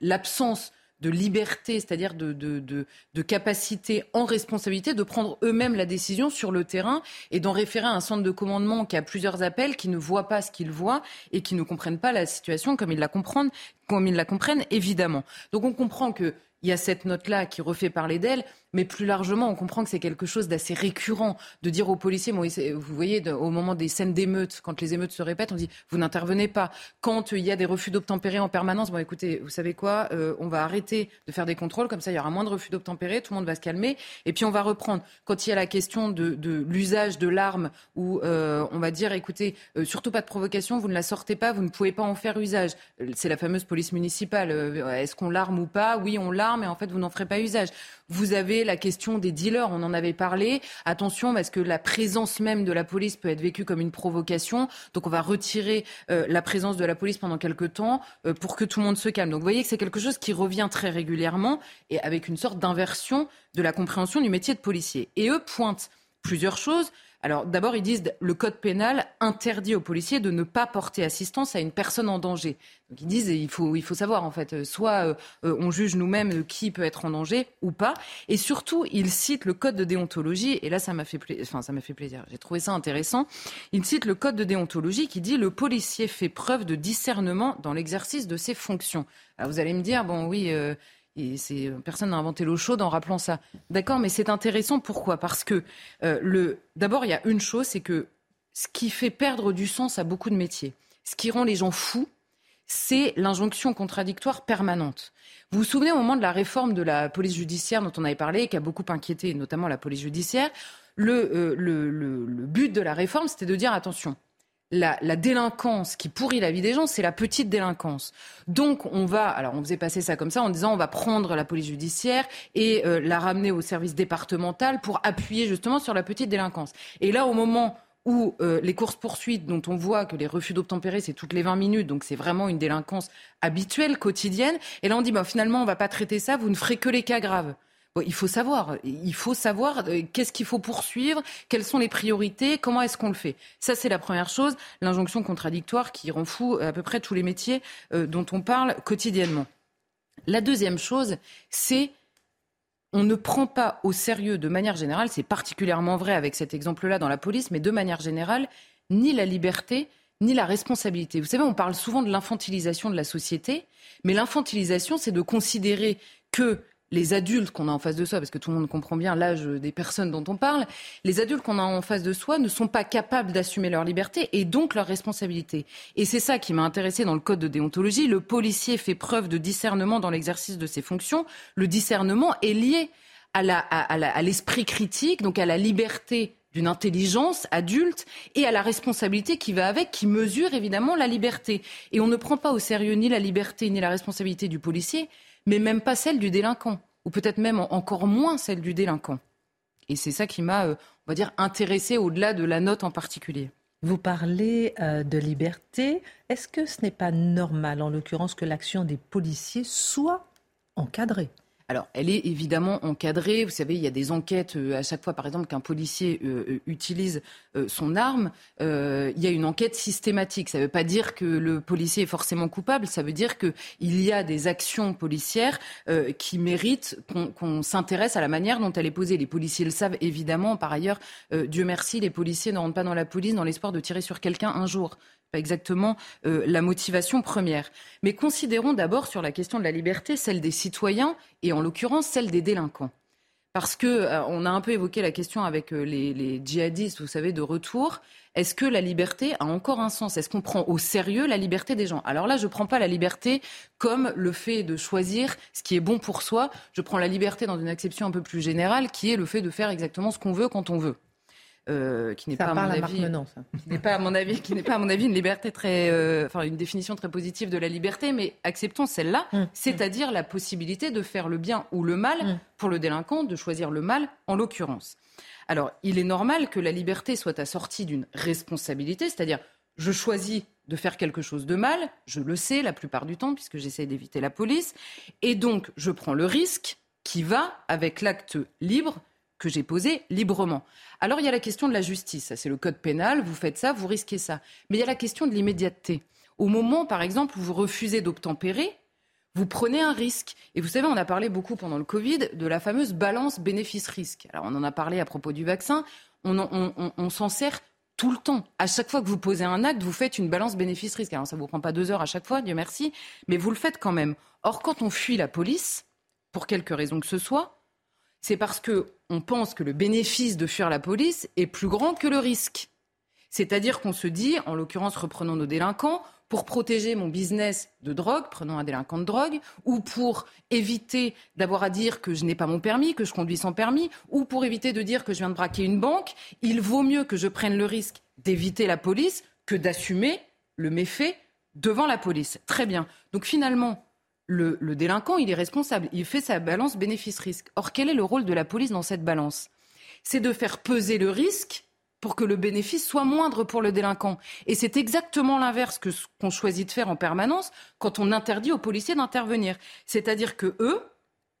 l'absence de liberté, c'est-à-dire de, de, capacité en responsabilité de prendre eux-mêmes la décision sur le terrain et d'en référer à un centre de commandement qui a plusieurs appels, qui ne voit pas ce qu'ils voient et qui ne comprennent pas la situation comme ils la comprennent, comme ils la comprennent évidemment. Donc on comprend qu'il y a cette note-là qui refait parler d'elle, mais plus largement, on comprend que c'est quelque chose d'assez récurrent de dire aux policiers, vous voyez, au moment des scènes d'émeutes, quand les émeutes se répètent, on dit, vous n'intervenez pas. Quand il y a des refus d'obtempérer en permanence, bon écoutez, vous savez quoi, euh, on va arrêter de faire des contrôles, comme ça il y aura moins de refus d'obtempérer, tout le monde va se calmer, et puis on va reprendre. Quand il y a la question de, l'usage de l'arme, où euh, on va dire, écoutez, euh, surtout pas de provocation, vous ne la sortez pas, vous ne pouvez pas en faire usage. C'est la fameuse police municipale. Est-ce qu'on l'arme ou pas? Oui, on l'arme, et en fait, vous n'en ferez pas usage. Vous avez la question des dealers, on en avait parlé. Attention, parce que la présence même de la police peut être vécue comme une provocation. Donc on va retirer euh, la présence de la police pendant quelques temps euh, pour que tout le monde se calme. Donc vous voyez que c'est quelque chose qui revient très régulièrement et avec une sorte d'inversion de la compréhension du métier de policier. Et eux pointent plusieurs choses. Alors d'abord, ils disent le code pénal interdit aux policiers de ne pas porter assistance à une personne en danger. Donc ils disent il faut, il faut savoir en fait, soit euh, euh, on juge nous-mêmes qui peut être en danger ou pas. Et surtout, ils citent le code de déontologie. Et là, ça m'a fait, enfin, ça m'a fait plaisir. J'ai trouvé ça intéressant. Ils citent le code de déontologie qui dit le policier fait preuve de discernement dans l'exercice de ses fonctions. Alors vous allez me dire bon oui. Euh, et euh, personne n'a inventé l'eau chaude en rappelant ça. D'accord, mais c'est intéressant. Pourquoi? Parce que euh, d'abord, il y a une chose, c'est que ce qui fait perdre du sens à beaucoup de métiers, ce qui rend les gens fous, c'est l'injonction contradictoire permanente. Vous vous souvenez au moment de la réforme de la police judiciaire dont on avait parlé, qui a beaucoup inquiété notamment la police judiciaire, le, euh, le but de la réforme, c'était de dire attention, la, délinquance qui pourrit la vie des gens, c'est la petite délinquance. Donc on va, alors on faisait passer ça comme ça en disant on va prendre la police judiciaire et euh, la ramener au service départemental pour appuyer justement sur la petite délinquance. Et là, au moment où euh, les courses poursuites, dont on voit que les refus d'obtempérer, c'est toutes les 20 minutes, donc c'est vraiment une délinquance habituelle, quotidienne. Et là, on dit, bah, finalement, on va pas traiter ça, vous ne ferez que les cas graves il faut savoir, il faut savoir euh, qu'est-ce qu'il faut poursuivre, quelles sont les priorités, comment est-ce qu'on le fait. Ça, c'est la première chose, l'injonction contradictoire qui rend fou à peu près tous les métiers euh, dont on parle quotidiennement. La deuxième chose, c'est on ne prend pas au sérieux de manière générale, c'est particulièrement vrai avec cet exemple-là dans la police, mais de manière générale, ni la liberté, ni la responsabilité. Vous savez, on parle souvent de l'infantilisation de la société, mais l'infantilisation, c'est de considérer que les adultes qu'on a en face de soi, parce que tout le monde comprend bien l'âge des personnes dont on parle, les adultes qu'on a en face de soi ne sont pas capables d'assumer leur liberté et donc leur responsabilité. Et c'est ça qui m'a intéressé dans le code de déontologie. Le policier fait preuve de discernement dans l'exercice de ses fonctions. Le discernement est lié à l'esprit critique, donc à la liberté d'une intelligence adulte et à la responsabilité qui va avec, qui mesure évidemment la liberté. Et on ne prend pas au sérieux ni la liberté ni la responsabilité du policier, mais même pas celle du délinquant, ou peut-être même encore moins celle du délinquant. Et c'est ça qui m'a, euh, on va dire, intéressé au-delà de la note en particulier. Vous parlez euh, de liberté. Est-ce que ce n'est pas normal, en l'occurrence, que l'action des policiers soit encadrée? Alors, elle est évidemment encadrée. Vous savez, il y a des enquêtes euh, à chaque fois, par exemple, qu'un policier euh, euh, utilise son arme. il y a une enquête systématique. Ça ne veut pas dire que le policier est forcément coupable. Ça veut dire qu'il y a des actions policières qui méritent qu'on s'intéresse à la manière dont elle est posée. Les policiers le savent évidemment. Par ailleurs, Dieu merci, les policiers ne rentrent pas dans la police dans l'espoir de tirer sur quelqu'un un jour pas exactement euh, la motivation première. Mais considérons d'abord sur la question de la liberté celle des citoyens et en l'occurrence celle des délinquants. parce que euh, on a un peu évoqué la question avec euh, les, djihadistes, vous savez, de retour. Est-ce que la liberté a encore un sens? Est-ce qu'on prend au sérieux la liberté des gens? Alors là, je ne prends pas la liberté comme le fait de choisir ce qui est bon pour soi. Je prends la liberté dans une acception un peu plus générale, qui est le fait de faire exactement ce qu'on veut quand on veut. Euh, qui n'est pas, à mon avis, qui n'est pas à mon avis, qui n'est pas à mon avis une liberté très, euh, enfin une définition très positive de la liberté, mais acceptons celle-là, hum. c'est-à-dire la possibilité de faire le bien ou le mal hum. pour le délinquant, de choisir le mal en l'occurrence. Alors, il est normal que la liberté soit assortie d'une responsabilité, c'est-à-dire je choisis de faire quelque chose de mal, je le sais la plupart du temps puisque j'essaie d'éviter la police, et donc je prends le risque qui va avec l'acte libre que j'ai posé librement. Alors il y a la question de la justice, c'est le code pénal, vous faites ça, vous risquez ça. Mais il y a la question de l'immédiateté. Au moment, par exemple, où vous refusez d'obtempérer, vous prenez un risque. Et vous savez, on a parlé beaucoup pendant le Covid de la fameuse balance bénéfice-risque. Alors on en a parlé à propos du vaccin, on, s'en sert tout le temps. À chaque fois que vous posez un acte, vous faites une balance bénéfice-risque. Alors ça ne vous prend pas deux heures à chaque fois, Dieu merci, mais vous le faites quand même. Or, quand on fuit la police, pour quelque raison que ce soit, c'est parce que on pense que le bénéfice de fuir la police est plus grand que le risque. C'est-à-dire qu'on se dit, en l'occurrence, reprenons nos délinquants, pour protéger mon business de drogue, prenons un délinquant de drogue, ou pour éviter d'avoir à dire que je n'ai pas mon permis, que je conduis sans permis, ou pour éviter de dire que je viens de braquer une banque, il vaut mieux que je prenne le risque d'éviter la police que d'assumer le méfait devant la police. Très bien. Donc finalement, le, délinquant, il est responsable. Il fait sa balance bénéfice-risque. Or, quel est le rôle de la police dans cette balance? C'est de faire peser le risque pour que le bénéfice soit moindre pour le délinquant. Et c'est exactement l'inverse que qu'on choisit de faire en permanence quand on interdit aux policiers d'intervenir. C'est-à-dire que eux,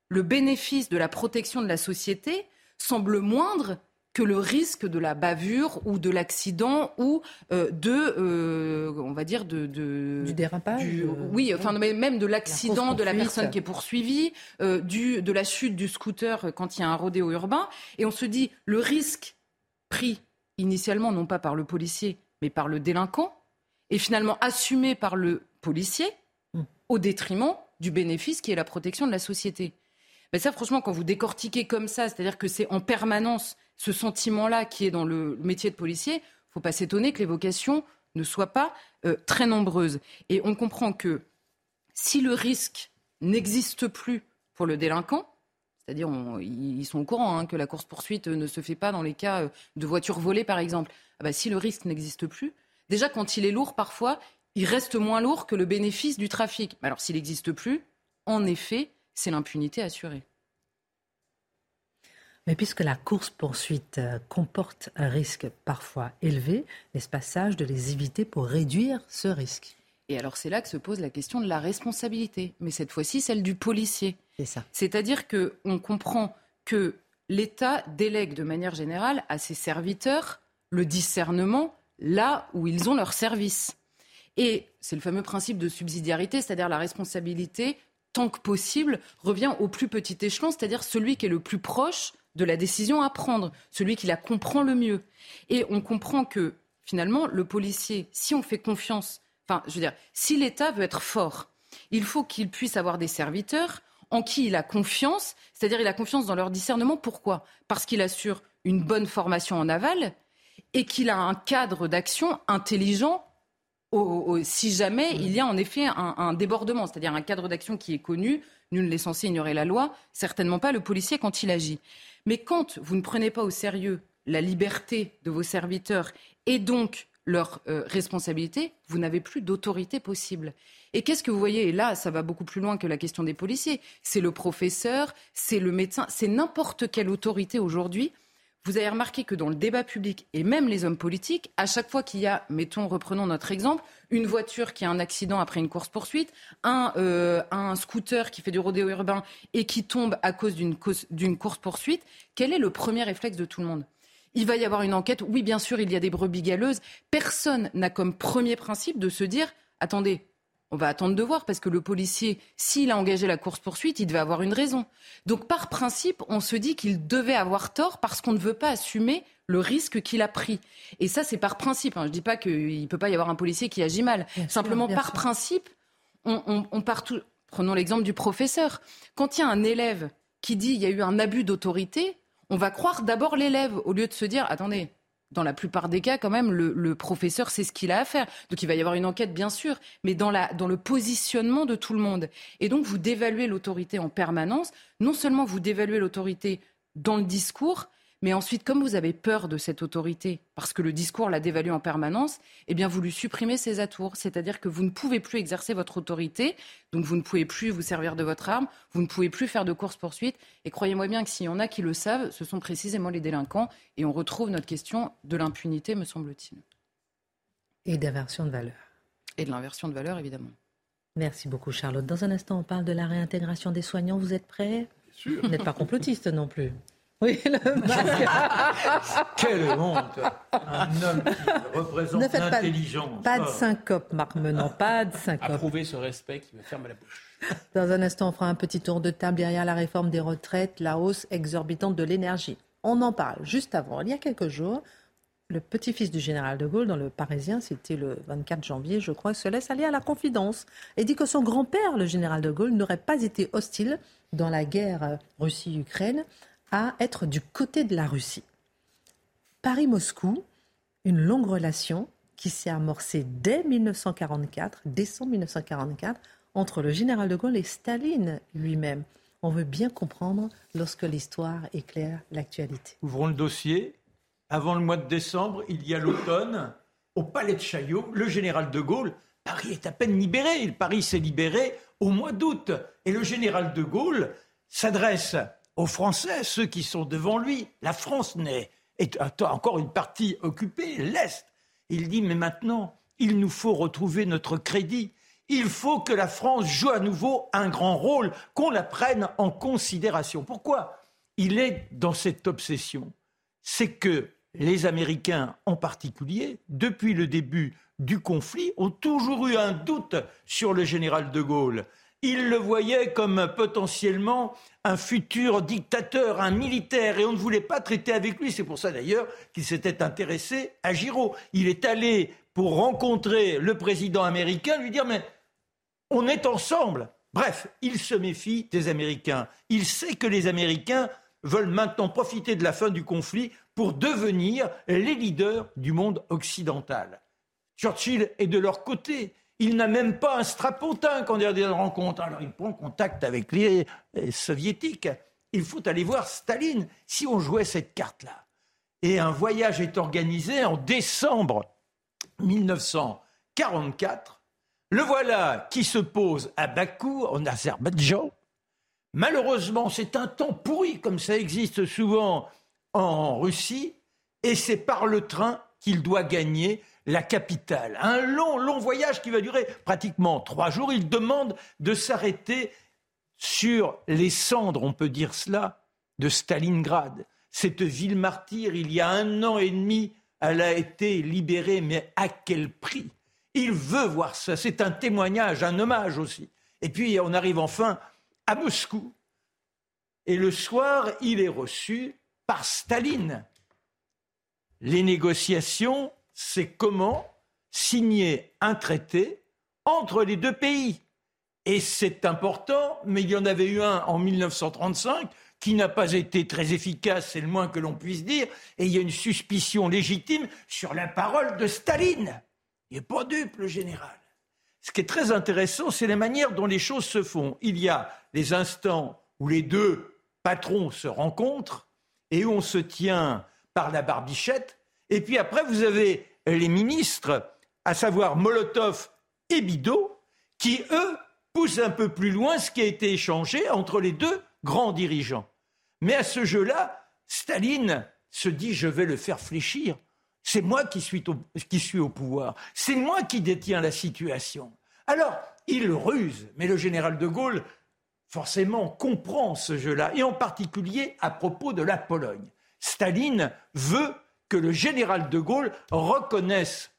le bénéfice de la protection de la société semble moindre que le risque de la bavure ou de l'accident ou euh, de, euh, on va dire, de, du dérapage. Euh, oui, enfin même de l'accident de la personne qui est poursuivie, du, de la chute du scooter quand il y a un rodéo urbain. Et on se dit, le risque pris initialement non pas par le policier, mais par le délinquant, est finalement assumé par le policier hmm. au détriment du bénéfice qui est la protection de la société. Mais ça, franchement, quand vous décortiquez comme ça, c'est-à-dire que c'est en permanence ce sentiment-là qui est dans le métier de policier, il ne faut pas s'étonner que les vocations ne soient pas euh, très nombreuses. Et on comprend que si le risque n'existe plus pour le délinquant, c'est-à-dire ils sont au courant hein, que la course-poursuite ne se fait pas dans les cas euh, de voitures volées, par exemple. Ah bah, si le risque n'existe plus, déjà quand il est lourd, parfois, il reste moins lourd que le bénéfice du trafic. Alors s'il n'existe plus, en effet, c'est l'impunité assurée. Mais puisque la course-poursuite euh, comporte un risque parfois élevé, n'est-ce pas sage de les éviter pour réduire ce risque? Et alors c'est là que se pose la question de la responsabilité, mais cette fois-ci celle du policier. C'est ça. C'est-à-dire qu'on comprend que l'État délègue de manière générale à ses serviteurs le discernement là où ils ont leur service. Et c'est le fameux principe de subsidiarité, c'est-à-dire la responsabilité tant que possible, revient au plus petit échelon, c'est-à-dire celui qui est le plus proche de la décision à prendre, celui qui la comprend le mieux. Et on comprend que finalement, le policier, si on fait confiance, enfin, je veux dire, si l'État veut être fort, il faut qu'il puisse avoir des serviteurs en qui il a confiance, c'est-à-dire il a confiance dans leur discernement. Pourquoi? Parce qu'il assure une bonne formation en aval et qu'il a un cadre d'action intelligent si jamais il y a en effet un, débordement, c'est-à-dire un cadre d'action qui est connu, nul n'est censé ignorer la loi, certainement pas le policier quand il agit. Mais quand vous ne prenez pas au sérieux la liberté de vos serviteurs et donc leur euh, responsabilité, vous n'avez plus d'autorité possible. Et qu'est-ce que vous voyez? Et là, ça va beaucoup plus loin que la question des policiers. C'est le professeur, c'est le médecin, c'est n'importe quelle autorité aujourd'hui vous avez remarqué que dans le débat public et même les hommes politiques, à chaque fois qu'il y a, mettons, reprenons notre exemple, une voiture qui a un accident après une course-poursuite, un, euh, un scooter qui fait du rodéo urbain et qui tombe à cause d'une course-poursuite, quel est le premier réflexe de tout le monde? Il va y avoir une enquête. Oui, bien sûr, il y a des brebis galeuses. Personne n'a comme premier principe de se dire attendez, on va attendre de voir parce que le policier, s'il a engagé la course-poursuite, il devait avoir une raison. Donc par principe, on se dit qu'il devait avoir tort parce qu'on ne veut pas assumer le risque qu'il a pris. Et ça, c'est par principe. Hein. Je ne dis pas qu'il ne peut pas y avoir un policier qui agit mal. Simplement, par principe, on, part tout... Prenons l'exemple du professeur. Quand il y a un élève qui dit il y a eu un abus d'autorité, on va croire d'abord l'élève au lieu de se dire attendez, dans la plupart des cas, quand même, le, professeur sait ce qu'il a à faire. Donc il va y avoir une enquête, bien sûr, mais dans, le positionnement de tout le monde. Et donc vous dévaluez l'autorité en permanence. Non seulement vous dévaluez l'autorité dans le discours, mais ensuite, comme vous avez peur de cette autorité, parce que le discours la dévalue en permanence, eh bien, vous lui supprimez ses atours. C'est-à-dire que vous ne pouvez plus exercer votre autorité, donc vous ne pouvez plus vous servir de votre arme, vous ne pouvez plus faire de course-poursuite. Et croyez-moi bien que s'il y en a qui le savent, ce sont précisément les délinquants. Et on retrouve notre question de l'impunité, me semble-t-il. Et d'inversion de valeur. Et de l'inversion de valeur, évidemment. Merci beaucoup, Charlotte. Dans un instant, on parle de la réintégration des soignants. Vous êtes prêts? Vous n'êtes pas complotiste non plus. Oui, le masque. Quelle honte Un homme qui représente l'intelligence. Pas, de syncope, Marc Menant, pas de syncope. Approuver ce respect qui me ferme la bouche. Dans un instant, on fera un petit tour de table derrière la réforme des retraites, la hausse exorbitante de l'énergie. On en parle juste avant. Il y a quelques jours, le petit-fils du général de Gaulle, dans le Parisien, c'était le 24 janvier, je crois, se laisse aller à la confidence et dit que son grand-père, le général de Gaulle, n'aurait pas été hostile dans la guerre Russie-Ukraine à être du côté de la Russie. Paris-Moscou, une longue relation qui s'est amorcée dès 1944, décembre 1944, entre le général de Gaulle et Staline lui-même. On veut bien comprendre lorsque l'histoire éclaire l'actualité. Ouvrons le dossier. Avant le mois de décembre, il y a l'automne, au palais de Chaillot, le général de Gaulle, Paris est à peine libéré. Paris s'est libéré au mois d'août. Et le général de Gaulle s'adresse aux Français, ceux qui sont devant lui. La France n'est, est encore une partie occupée, l'Est. Il dit, mais maintenant, il nous faut retrouver notre crédit. Il faut que la France joue à nouveau un grand rôle, qu'on la prenne en considération. Pourquoi Il est dans cette obsession? C'est que les Américains en particulier, depuis le début du conflit, ont toujours eu un doute sur le général de Gaulle. Il le voyait comme potentiellement un futur dictateur, un militaire, et on ne voulait pas traiter avec lui. C'est pour ça d'ailleurs qu'il s'était intéressé à Giraud. Il est allé pour rencontrer le président américain, lui dire mais on est ensemble. Bref, il se méfie des Américains. Il sait que les Américains veulent maintenant profiter de la fin du conflit pour devenir les leaders du monde occidental. Churchill est de leur côté. Il n'a même pas un strapontin quand il y a des rencontres. Alors il prend contact avec les, soviétiques. Il faut aller voir Staline si on jouait cette carte-là. Et un voyage est organisé en décembre 1944. Le voilà qui se pose à Bakou, en Azerbaïdjan. Malheureusement, c'est un temps pourri, comme ça existe souvent en Russie, et c'est par le train qu'il doit gagner la capitale. Un long, long voyage qui va durer pratiquement trois jours. Il demande de s'arrêter sur les cendres, on peut dire cela, de Stalingrad. Cette ville martyre, il y a un an et demi, elle a été libérée, mais à quel prix? Il veut voir ça. C'est un témoignage, un hommage aussi. Et puis on arrive enfin à Moscou. Et le soir, il est reçu par Staline. Les négociations c'est comment signer un traité entre les deux pays. Et c'est important, mais il y en avait eu un en 1935 qui n'a pas été très efficace, c'est le moins que l'on puisse dire, et il y a une suspicion légitime sur la parole de Staline. Il n'est pas dupe, le général. Ce qui est très intéressant, c'est la manière dont les choses se font. Il y a les instants où les deux patrons se rencontrent et où on se tient par la barbichette, et puis après, vous avez les ministres, à savoir Molotov et Bidot, qui, eux, poussent un peu plus loin ce qui a été échangé entre les deux grands dirigeants. Mais à ce jeu-là, Staline se dit je vais le faire fléchir. C'est moi qui suis, au, qui suis au pouvoir. C'est moi qui détiens la situation. Alors, il ruse. Mais le général de Gaulle, forcément, comprend ce jeu-là. Et en particulier à propos de la Pologne. Staline veut que le général de Gaulle reconnaisse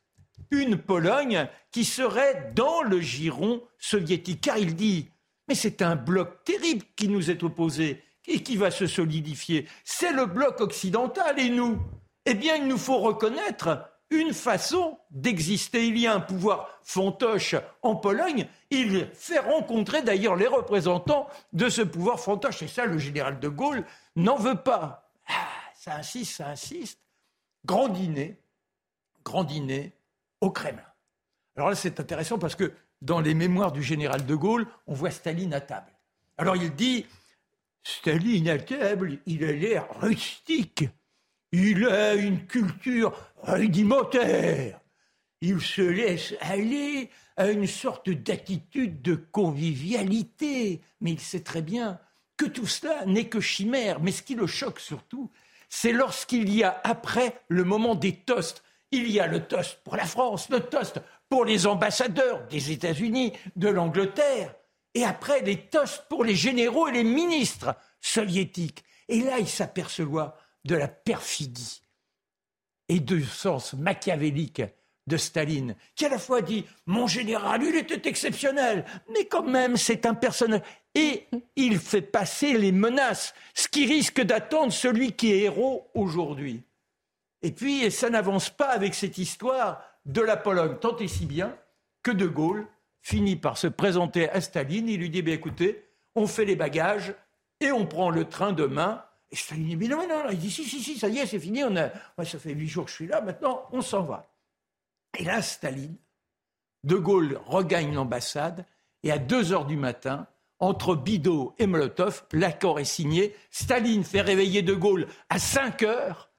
une Pologne qui serait dans le giron soviétique. Car il dit, mais c'est un bloc terrible qui nous est opposé et qui va se solidifier. C'est le bloc occidental et nous. Eh bien, il nous faut reconnaître une façon d'exister. Il y a un pouvoir fantoche en Pologne. Il fait rencontrer d'ailleurs les représentants de ce pouvoir fantoche. Et ça, le général de Gaulle n'en veut pas. Ah, ça insiste, ça insiste. Grand dîner, grand dîner au Kremlin. Alors là, c'est intéressant parce que dans les mémoires du général de Gaulle, on voit Staline à table. Alors il dit, Staline à table, il a l'air rustique. Il a une culture rudimentaire. Il se laisse aller à une sorte d'attitude de convivialité. Mais il sait très bien que tout cela n'est que chimère. Mais ce qui le choque surtout, c'est lorsqu'il y a après le moment des toasts. Il y a le toast pour la France, le toast pour les ambassadeurs des États-Unis, de l'Angleterre, et après les toasts pour les généraux et les ministres soviétiques. Et là, il s'aperçoit de la perfidie et du sens machiavélique de Staline, qui à la fois dit Mon général, il était exceptionnel, mais quand même, c'est un personnage. Et il fait passer les menaces, ce qui risque d'attendre celui qui est héros aujourd'hui. Et puis, ça n'avance pas avec cette histoire de la Pologne, tant et si bien que De Gaulle finit par se présenter à Staline. Il lui dit ben, écoutez, on fait les bagages et on prend le train demain. Et Staline dit mais non, non, non. Il dit si, si, si, ça y est, c'est fini. On a... ça fait huit jours que je suis là, maintenant on s'en va. Et là, Staline, De Gaulle regagne l'ambassade et à 2 heures du matin, entre Bidot et Molotov, l'accord est signé. Staline fait réveiller De Gaulle à 5 heures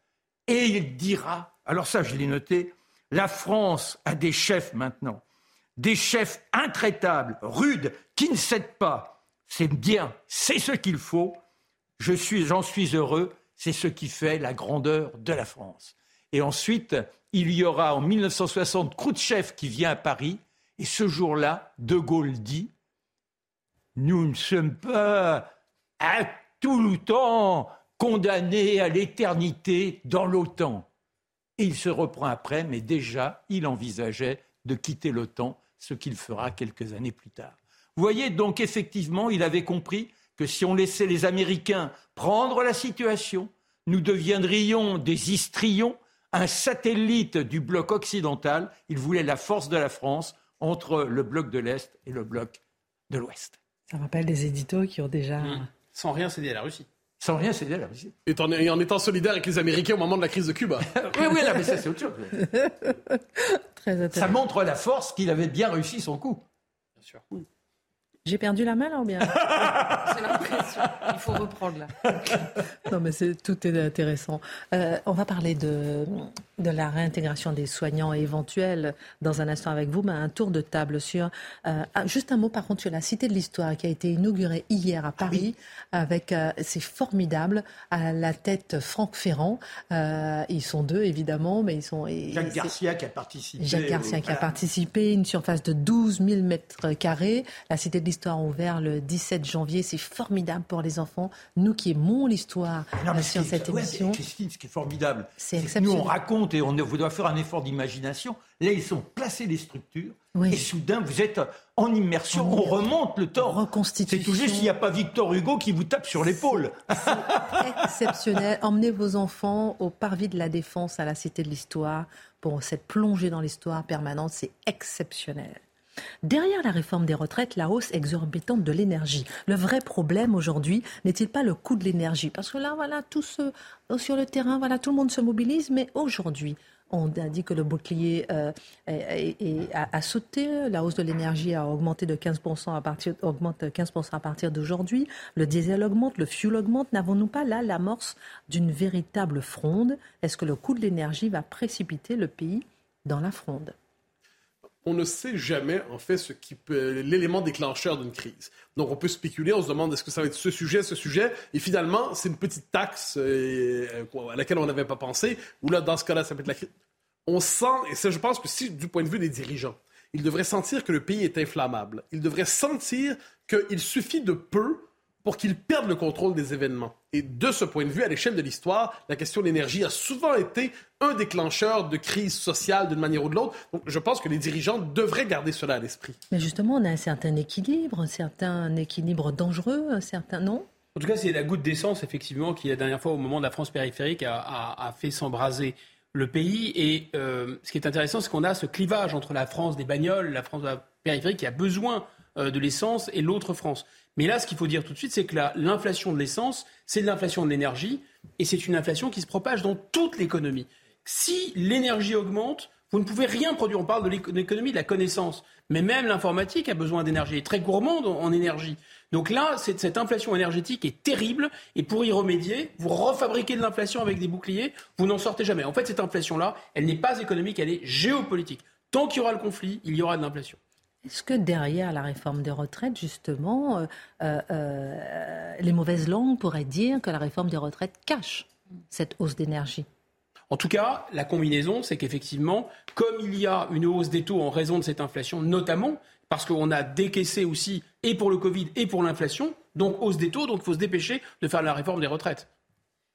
et il dira, alors ça je l'ai noté, la France a des chefs maintenant, des chefs intraitables, rudes, qui ne cèdent pas. C'est bien, c'est ce qu'il faut. Je suis, j'en suis heureux. C'est ce qui fait la grandeur de la France. Et ensuite, il y aura en 1960 Khrouchtchev qui vient à Paris. Et ce jour-là, De Gaulle dit Nous ne sommes pas à tout le temps condamnés à l'éternité dans l'OTAN. Et il se reprend après, mais déjà, il envisageait de quitter l'OTAN, ce qu'il fera quelques années plus tard. Vous voyez, donc effectivement, il avait compris que si on laissait les Américains prendre la situation, nous deviendrions des histrions, un satellite du bloc occidental. Il voulait la force de la France entre le bloc de l'Est et le bloc de l'Ouest. Ça rappelle des éditos qui ont déjà... Mmh. Sans rien céder à la Russie sans rien céder à la Russie. Et en, en, étant solidaire avec les Américains au moment de la crise de Cuba. oui, oui, mais ça, c'est autre chose. Très ça montre la force qu'il avait bien réussi son coup. Bien sûr. J'ai perdu la main ou bien C'est l'impression. Il faut reprendre là. non, mais tout est intéressant. Euh, on va parler de, de la réintégration des soignants éventuels dans un instant avec vous, mais un tour de table sur. Euh, ah, juste un mot par contre sur la Cité de l'Histoire qui a été inaugurée hier à Paris. Avec, euh, c'est formidable. À la tête, Franck Ferrand. ils sont deux évidemment, mais ils sont. Jacques Garcia qui a participé. Jacques Garcia qui a participé. Une surface de 12 000 mètres carrés. La Cité de l'histoire ouvert le 17 janvier. C'est formidable pour les enfants. Nous qui aimons l'histoire sur cette émission. Christine, ce qui est formidable, c'est que nous on raconte et on doit faire un effort d'imagination. Là, ils sont placés les structures. Et soudain, vous êtes en immersion, on, remonte le temps. C'est tout juste s'il n'y a pas Victor Hugo qui vous tape sur l'épaule. C'est exceptionnel. Emmenez vos enfants au parvis de la Défense à la Cité de l'Histoire pour cette plongée dans l'histoire permanente. C'est exceptionnel. Derrière la réforme des retraites, la hausse exorbitante de l'énergie. Le vrai problème aujourd'hui n'est-il pas le coût de l'énergie? Parce que là, voilà, tous euh, sur le terrain, voilà, tout le monde se mobilise, mais aujourd'hui, on a dit que le bouclier euh, a, sauté, la hausse de l'énergie a augmenté de 15% à partir, augmente 15% à partir d'aujourd'hui, le diesel augmente, le fuel augmente. N'avons-nous pas là l'amorce d'une véritable fronde? Est-ce que le coût de l'énergie va précipiter le pays dans la fronde? On ne sait jamais, en fait, ce qui l'élément déclencheur d'une crise. Donc, on peut spéculer, on se demande est-ce que ça va être ce sujet, ce sujet, et finalement, c'est une petite taxe euh, à laquelle on n'avait pas pensé, ou là, dans ce cas-là, ça peut être la crise. On sent, et ça, je pense que si, du point de vue des dirigeants, ils devraient sentir que le pays est inflammable. Ils devraient sentir qu'il suffit de peu pour qu'ils perdent le contrôle des événements. Et de ce point de vue, à l'échelle de l'histoire, la question de l'énergie a souvent été un déclencheur de crise sociale d'une manière ou de l'autre. Donc je pense que les dirigeants devraient garder cela à l'esprit. Mais justement, on a un certain équilibre, un certain équilibre dangereux, un certain non? En tout cas, c'est la goutte d'essence, effectivement, qui la dernière fois, au moment de la France périphérique, a, a fait s'embraser le pays. Et euh, ce qui est intéressant, c'est qu'on a ce clivage entre la France des bagnoles, la France de la périphérie qui a besoin euh, de l'essence et l'autre France. Mais là, ce qu'il faut dire tout de suite, c'est que l'inflation de l'essence, c'est de l'inflation de l'énergie, et c'est une inflation qui se propage dans toute l'économie. Si l'énergie augmente, vous ne pouvez rien produire. On parle de l'économie de la connaissance. Mais même l'informatique a besoin d'énergie, est très gourmande en énergie. Donc là, cette inflation énergétique est terrible. Et pour y remédier, vous refabriquez de l'inflation avec des boucliers, vous n'en sortez jamais. En fait, cette inflation-là, elle n'est pas économique, elle est géopolitique. Tant qu'il y aura le conflit, il y aura de l'inflation. Est-ce que derrière la réforme des retraites, justement, euh, euh, euh, les mauvaises langues pourraient dire que la réforme des retraites cache cette hausse d'énergie? En tout cas, la combinaison, c'est qu'effectivement, comme il y a une hausse des taux en raison de cette inflation, notamment parce qu'on a décaissé aussi, et pour le Covid et pour l'inflation, donc hausse des taux, donc il faut se dépêcher de faire la réforme des retraites.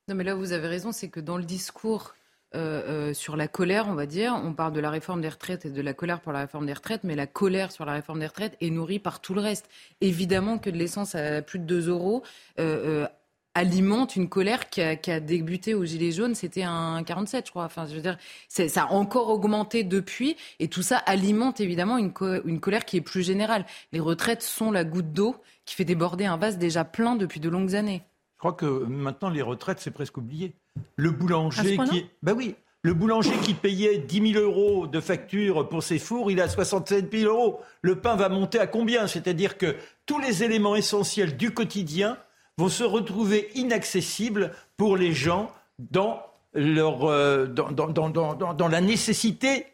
Non, mais là, vous avez raison, c'est que dans le discours euh, euh, sur la colère, on va dire. On parle de la réforme des retraites et de la colère pour la réforme des retraites, mais la colère sur la réforme des retraites est nourrie par tout le reste. Évidemment que de l'essence à plus de 2 euros euh, alimente une colère qui a, débuté aux Gilets jaunes. C'était un 47, je crois. Enfin, je veux dire, ça a encore augmenté depuis. Et tout ça alimente évidemment une, une colère qui est plus générale. Les retraites sont la goutte d'eau qui fait déborder un vase déjà plein depuis de longues années. Je crois que maintenant, les retraites, c'est presque oublié. Le boulanger qui. Ben oui. Le boulanger qui payait 10 000 euros de facture pour ses fours, il a 67 000 euros. Le pain va monter à combien? C'est-à-dire que tous les éléments essentiels du quotidien vont se retrouver inaccessibles pour les gens dans, leur, euh, dans, dans, dans, dans la nécessité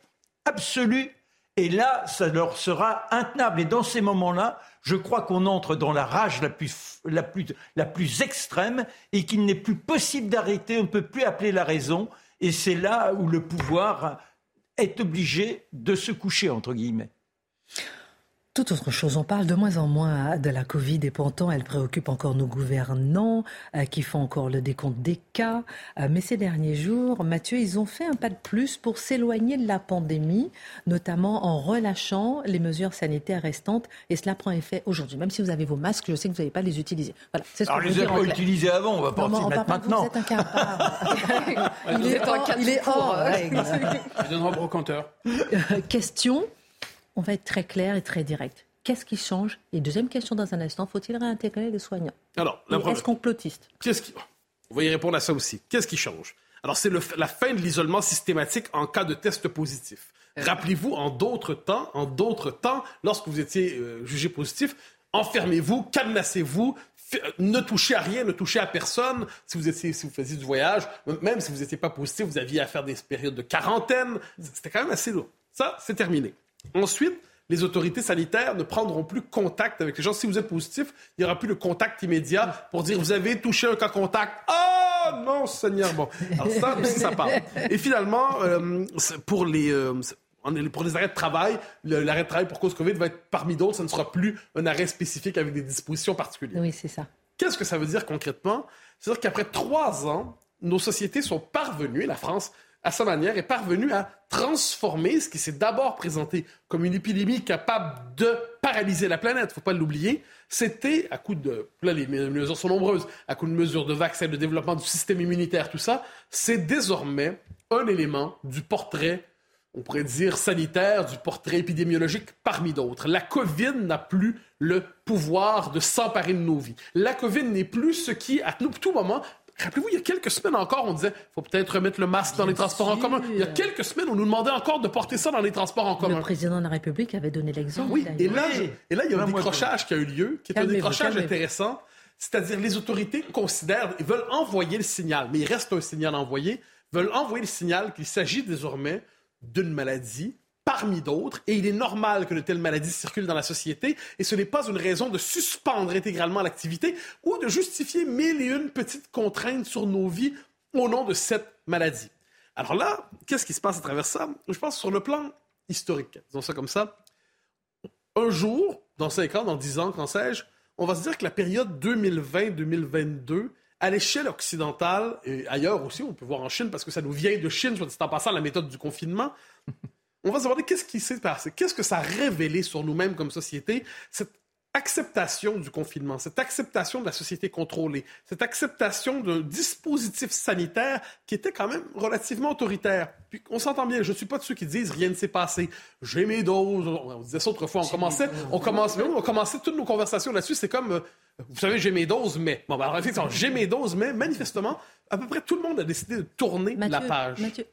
absolue. Et là, ça leur sera intenable. Et dans ces moments-là, je crois qu'on entre dans la rage la plus, la plus, la plus extrême et qu'il n'est plus possible d'arrêter. On ne peut plus appeler la raison. Et c'est là où le pouvoir est obligé de se coucher, entre guillemets. Tout autre chose, on parle de moins en moins de la Covid et pourtant elle préoccupe encore nos gouvernants euh, qui font encore le décompte des cas. Euh, mais ces derniers jours, Mathieu, ils ont fait un pas de plus pour s'éloigner de la pandémie, notamment en relâchant les mesures sanitaires restantes. Et cela prend effet aujourd'hui. Même si vous avez vos masques, je sais que vous n'allez pas les utiliser. Voilà, c'est ce Alors, les pas utilisés avant, on va pas en mettre maintenant. Vous êtes un il, est hors, il est hors règle. Je donnerai au brocanteur. Question on va être très clair et très direct. Qu'est-ce qui change? Et deuxième question dans un instant, faut-il réintégrer les soignants? Alors, est-ce complotiste Qu'est-ce qui... On va y répondre à ça aussi. Qu'est-ce qui change? Alors, c'est la fin de l'isolement systématique en cas de test positif. Euh. Rappelez-vous, en d'autres temps, en d'autres temps, lorsque vous étiez euh, jugé positif, enfermez-vous, cadenassez-vous, ne touchez à rien, ne touchez à personne. Si vous, étiez, si vous faisiez du voyage, même si vous n'étiez pas positif, vous aviez à faire des périodes de quarantaine. C'était quand même assez lourd. Ça, c'est terminé. Ensuite, les autorités sanitaires ne prendront plus contact avec les gens. Si vous êtes positif, il n'y aura plus de contact immédiat pour dire vous avez touché un cas contact. Oh non, Seigneur. Bon, alors ça ça parle. Et finalement, euh, pour les euh, pour les arrêts de travail, l'arrêt de travail pour cause COVID va être parmi d'autres. Ça ne sera plus un arrêt spécifique avec des dispositions particulières. Oui, c'est ça. Qu'est-ce que ça veut dire concrètement? C'est-à-dire qu'après trois ans, nos sociétés sont parvenues, la France, à sa manière, est parvenu à transformer ce qui s'est d'abord présenté comme une épidémie capable de paralyser la planète, faut pas l'oublier, c'était à coup de... Là, les mesures sont nombreuses, à coup de mesures de vaccins, de développement du système immunitaire, tout ça, c'est désormais un élément du portrait on pourrait dire sanitaire, du portrait épidémiologique parmi d'autres. La COVID n'a plus le pouvoir de s'emparer de nos vies. La COVID n'est plus ce qui, à tout moment, Rappelez-vous, il y a quelques semaines encore, on disait faut peut-être remettre le masque dans les transports en commun. Il y a quelques semaines, on nous demandait encore de porter ça dans les transports en commun. Le président de la République avait donné l'exemple. Oui, et là, et là, il y a un décrochage qui a eu lieu, qui est un décrochage intéressant. C'est-à-dire, les autorités considèrent, ils veulent envoyer le signal, mais il reste un signal envoyé, veulent envoyer le signal qu'il s'agit désormais d'une maladie parmi d'autres, et il est normal que de telles maladies circulent dans la société, et ce n'est pas une raison de suspendre intégralement l'activité ou de justifier mille et une petites contraintes sur nos vies au nom de cette maladie. Alors là, qu'est-ce qui se passe à travers ça? Je pense sur le plan historique, disons ça comme ça. Un jour, dans cinq ans, dans dix ans, quand sais-je, on va se dire que la période 2020-2022, à l'échelle occidentale et ailleurs aussi, on peut voir en Chine parce que ça nous vient de Chine, soit dit en passant, la méthode du confinement, on va se demander qu'est-ce qui s'est passé, qu'est-ce que ça a révélé sur nous-mêmes comme société, cette acceptation du confinement, cette acceptation de la société contrôlée, cette acceptation d'un dispositif sanitaire qui était quand même relativement autoritaire. Puis on s'entend bien, je ne suis pas de ceux qui disent rien ne s'est passé. J'ai mes doses. On disait ça autrefois. On commençait, on commençait, on commençait toutes nos conversations là-dessus. C'est comme, euh, vous savez, j'ai mes doses, mais. Bon, ben, alors, effectivement, j'ai mes doses, mais manifestement, à peu près tout le monde a décidé de tourner la page. Mathieu,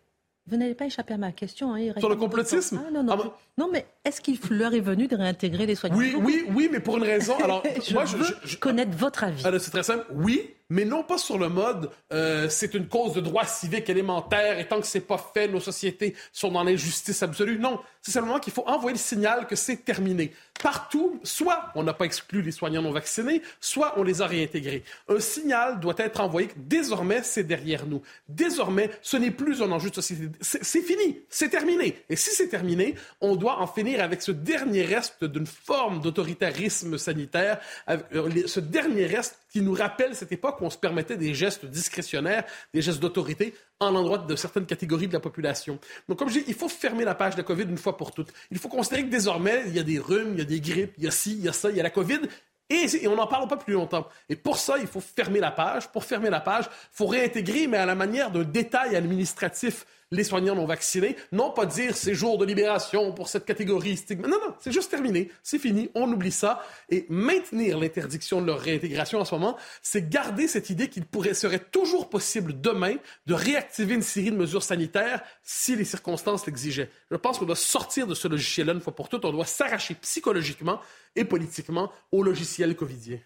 vous n'avez pas échappé à ma question. Hein, Sur le complotisme? Ah, non, non. Ah, non, mais est-ce qu'il leur est venu de réintégrer les soignants? Oui, oui, oui, mais pour une raison. Alors, je moi, veux je, connaître votre avis. Alors, c'est très simple. Oui, mais non pas sur le mode euh, c'est une cause de droit civique élémentaire et tant que c'est pas fait, nos sociétés sont dans l'injustice absolue. Non, c'est simplement qu'il faut envoyer le signal que c'est terminé. Partout, soit on n'a pas exclu les soignants non vaccinés, soit on les a réintégrés. Un signal doit être envoyé que désormais c'est derrière nous. Désormais, ce n'est plus un enjeu de société. C'est fini, c'est terminé. Et si c'est terminé, on doit en finir avec ce dernier reste d'une forme d'autoritarisme sanitaire, euh, ce dernier reste qui nous rappelle cette époque où on se permettait des gestes discrétionnaires, des gestes d'autorité en l'endroit de certaines catégories de la population. Donc, comme je dis, il faut fermer la page de la COVID une fois pour toutes. Il faut considérer que désormais, il y a des rhumes, il y a des grippes, il y a ci, il y a ça, il y a la COVID, et, et on n'en parle pas plus longtemps. Et pour ça, il faut fermer la page. Pour fermer la page, il faut réintégrer, mais à la manière d'un détail administratif les soignants non vaccinés. Non pas dire c'est jour de libération pour cette catégorie stigma. Non, non, c'est juste terminé. C'est fini. On oublie ça. Et maintenir l'interdiction de leur réintégration en ce moment, c'est garder cette idée qu'il pourrait, serait toujours possible demain de réactiver une série de mesures sanitaires si les circonstances l'exigeaient. Je pense qu'on doit sortir de ce logiciel-là une fois pour toutes. On doit s'arracher psychologiquement et politiquement au logiciel covidien.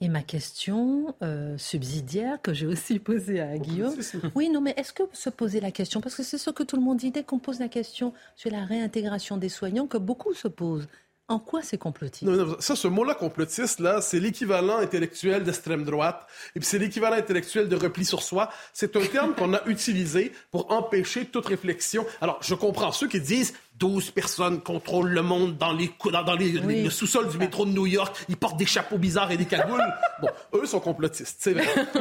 Et ma question euh, subsidiaire que j'ai aussi posée à Guillaume. Oui, non, mais est-ce que se poser la question, parce que c'est ce que tout le monde dit dès qu'on pose la question sur la réintégration des soignants, que beaucoup se posent. En quoi c'est complotiste non, non, Ça, ce mot-là, complotiste, là, c'est l'équivalent intellectuel d'extrême droite, et puis c'est l'équivalent intellectuel de repli sur soi. C'est un terme qu'on a utilisé pour empêcher toute réflexion. Alors, je comprends ceux qui disent 12 personnes contrôlent le monde dans les, dans, dans les, Oui. le sous-sol du métro de New York. Ils portent des chapeaux bizarres et des cagoules. Bon, eux sont complotistes.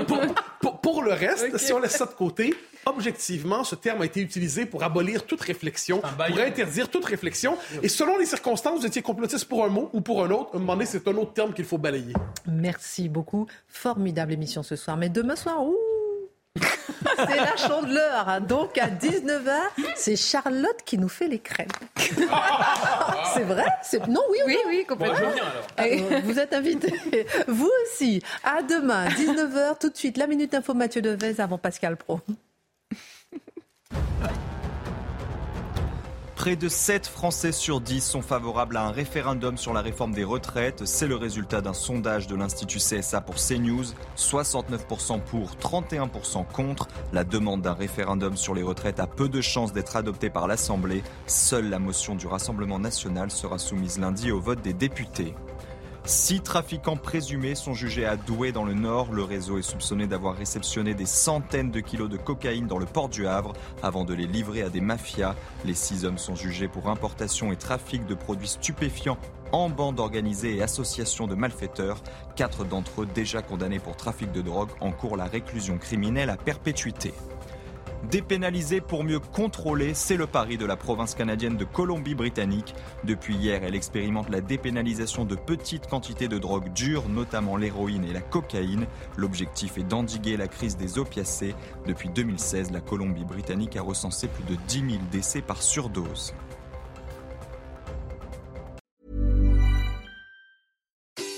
Pour, pour- pour le reste, si on laisse ça de côté, objectivement, ce terme a été utilisé pour abolir toute réflexion, pour interdire toute réflexion. Et selon les circonstances, vous étiez complotiste pour un mot ou pour un autre. À un moment donné, c'est un autre terme qu'il faut balayer. Merci beaucoup. Formidable émission ce soir. Mais demain soir, ouh c'est la chandeleur. hein. Donc à 19h, c'est Charlotte qui nous fait les crèmes. c'est vrai? C'est... Non, oui ou Oui, oui, Bon, complètement. je viens alors. Vous êtes invité. Vous aussi. À demain, 19h, tout de suite. La Minute Info Mathieu Devez avant Pascal Pro. Près de 7 Français sur 10 sont favorables à un référendum sur la réforme des retraites. C'est le résultat d'un sondage de l'Institut CSA pour CNews. 69% pour, 31% contre. La demande d'un référendum sur les retraites a peu de chances d'être adoptée par l'Assemblée. Seule la motion du Rassemblement national sera soumise lundi au vote des députés. Six trafiquants présumés sont jugés à Douai dans le Nord. Le réseau est soupçonné d'avoir réceptionné des centaines de kilos de cocaïne dans le port du Havre avant de les livrer à des mafias. Les six hommes sont jugés pour importation et trafic de produits stupéfiants en bande organisée et association de malfaiteurs. Quatre d'entre eux déjà condamnés pour trafic de drogue encourent la réclusion criminelle à perpétuité. Dépénaliser pour mieux contrôler, c'est le pari de la province canadienne de Colombie-Britannique. Depuis hier, elle expérimente la dépénalisation de petites quantités de drogue dure, notamment l'héroïne et la cocaïne. L'objectif est d'endiguer la crise des opiacés. Depuis 2016, la Colombie-Britannique a recensé plus de 10 000 décès par surdose.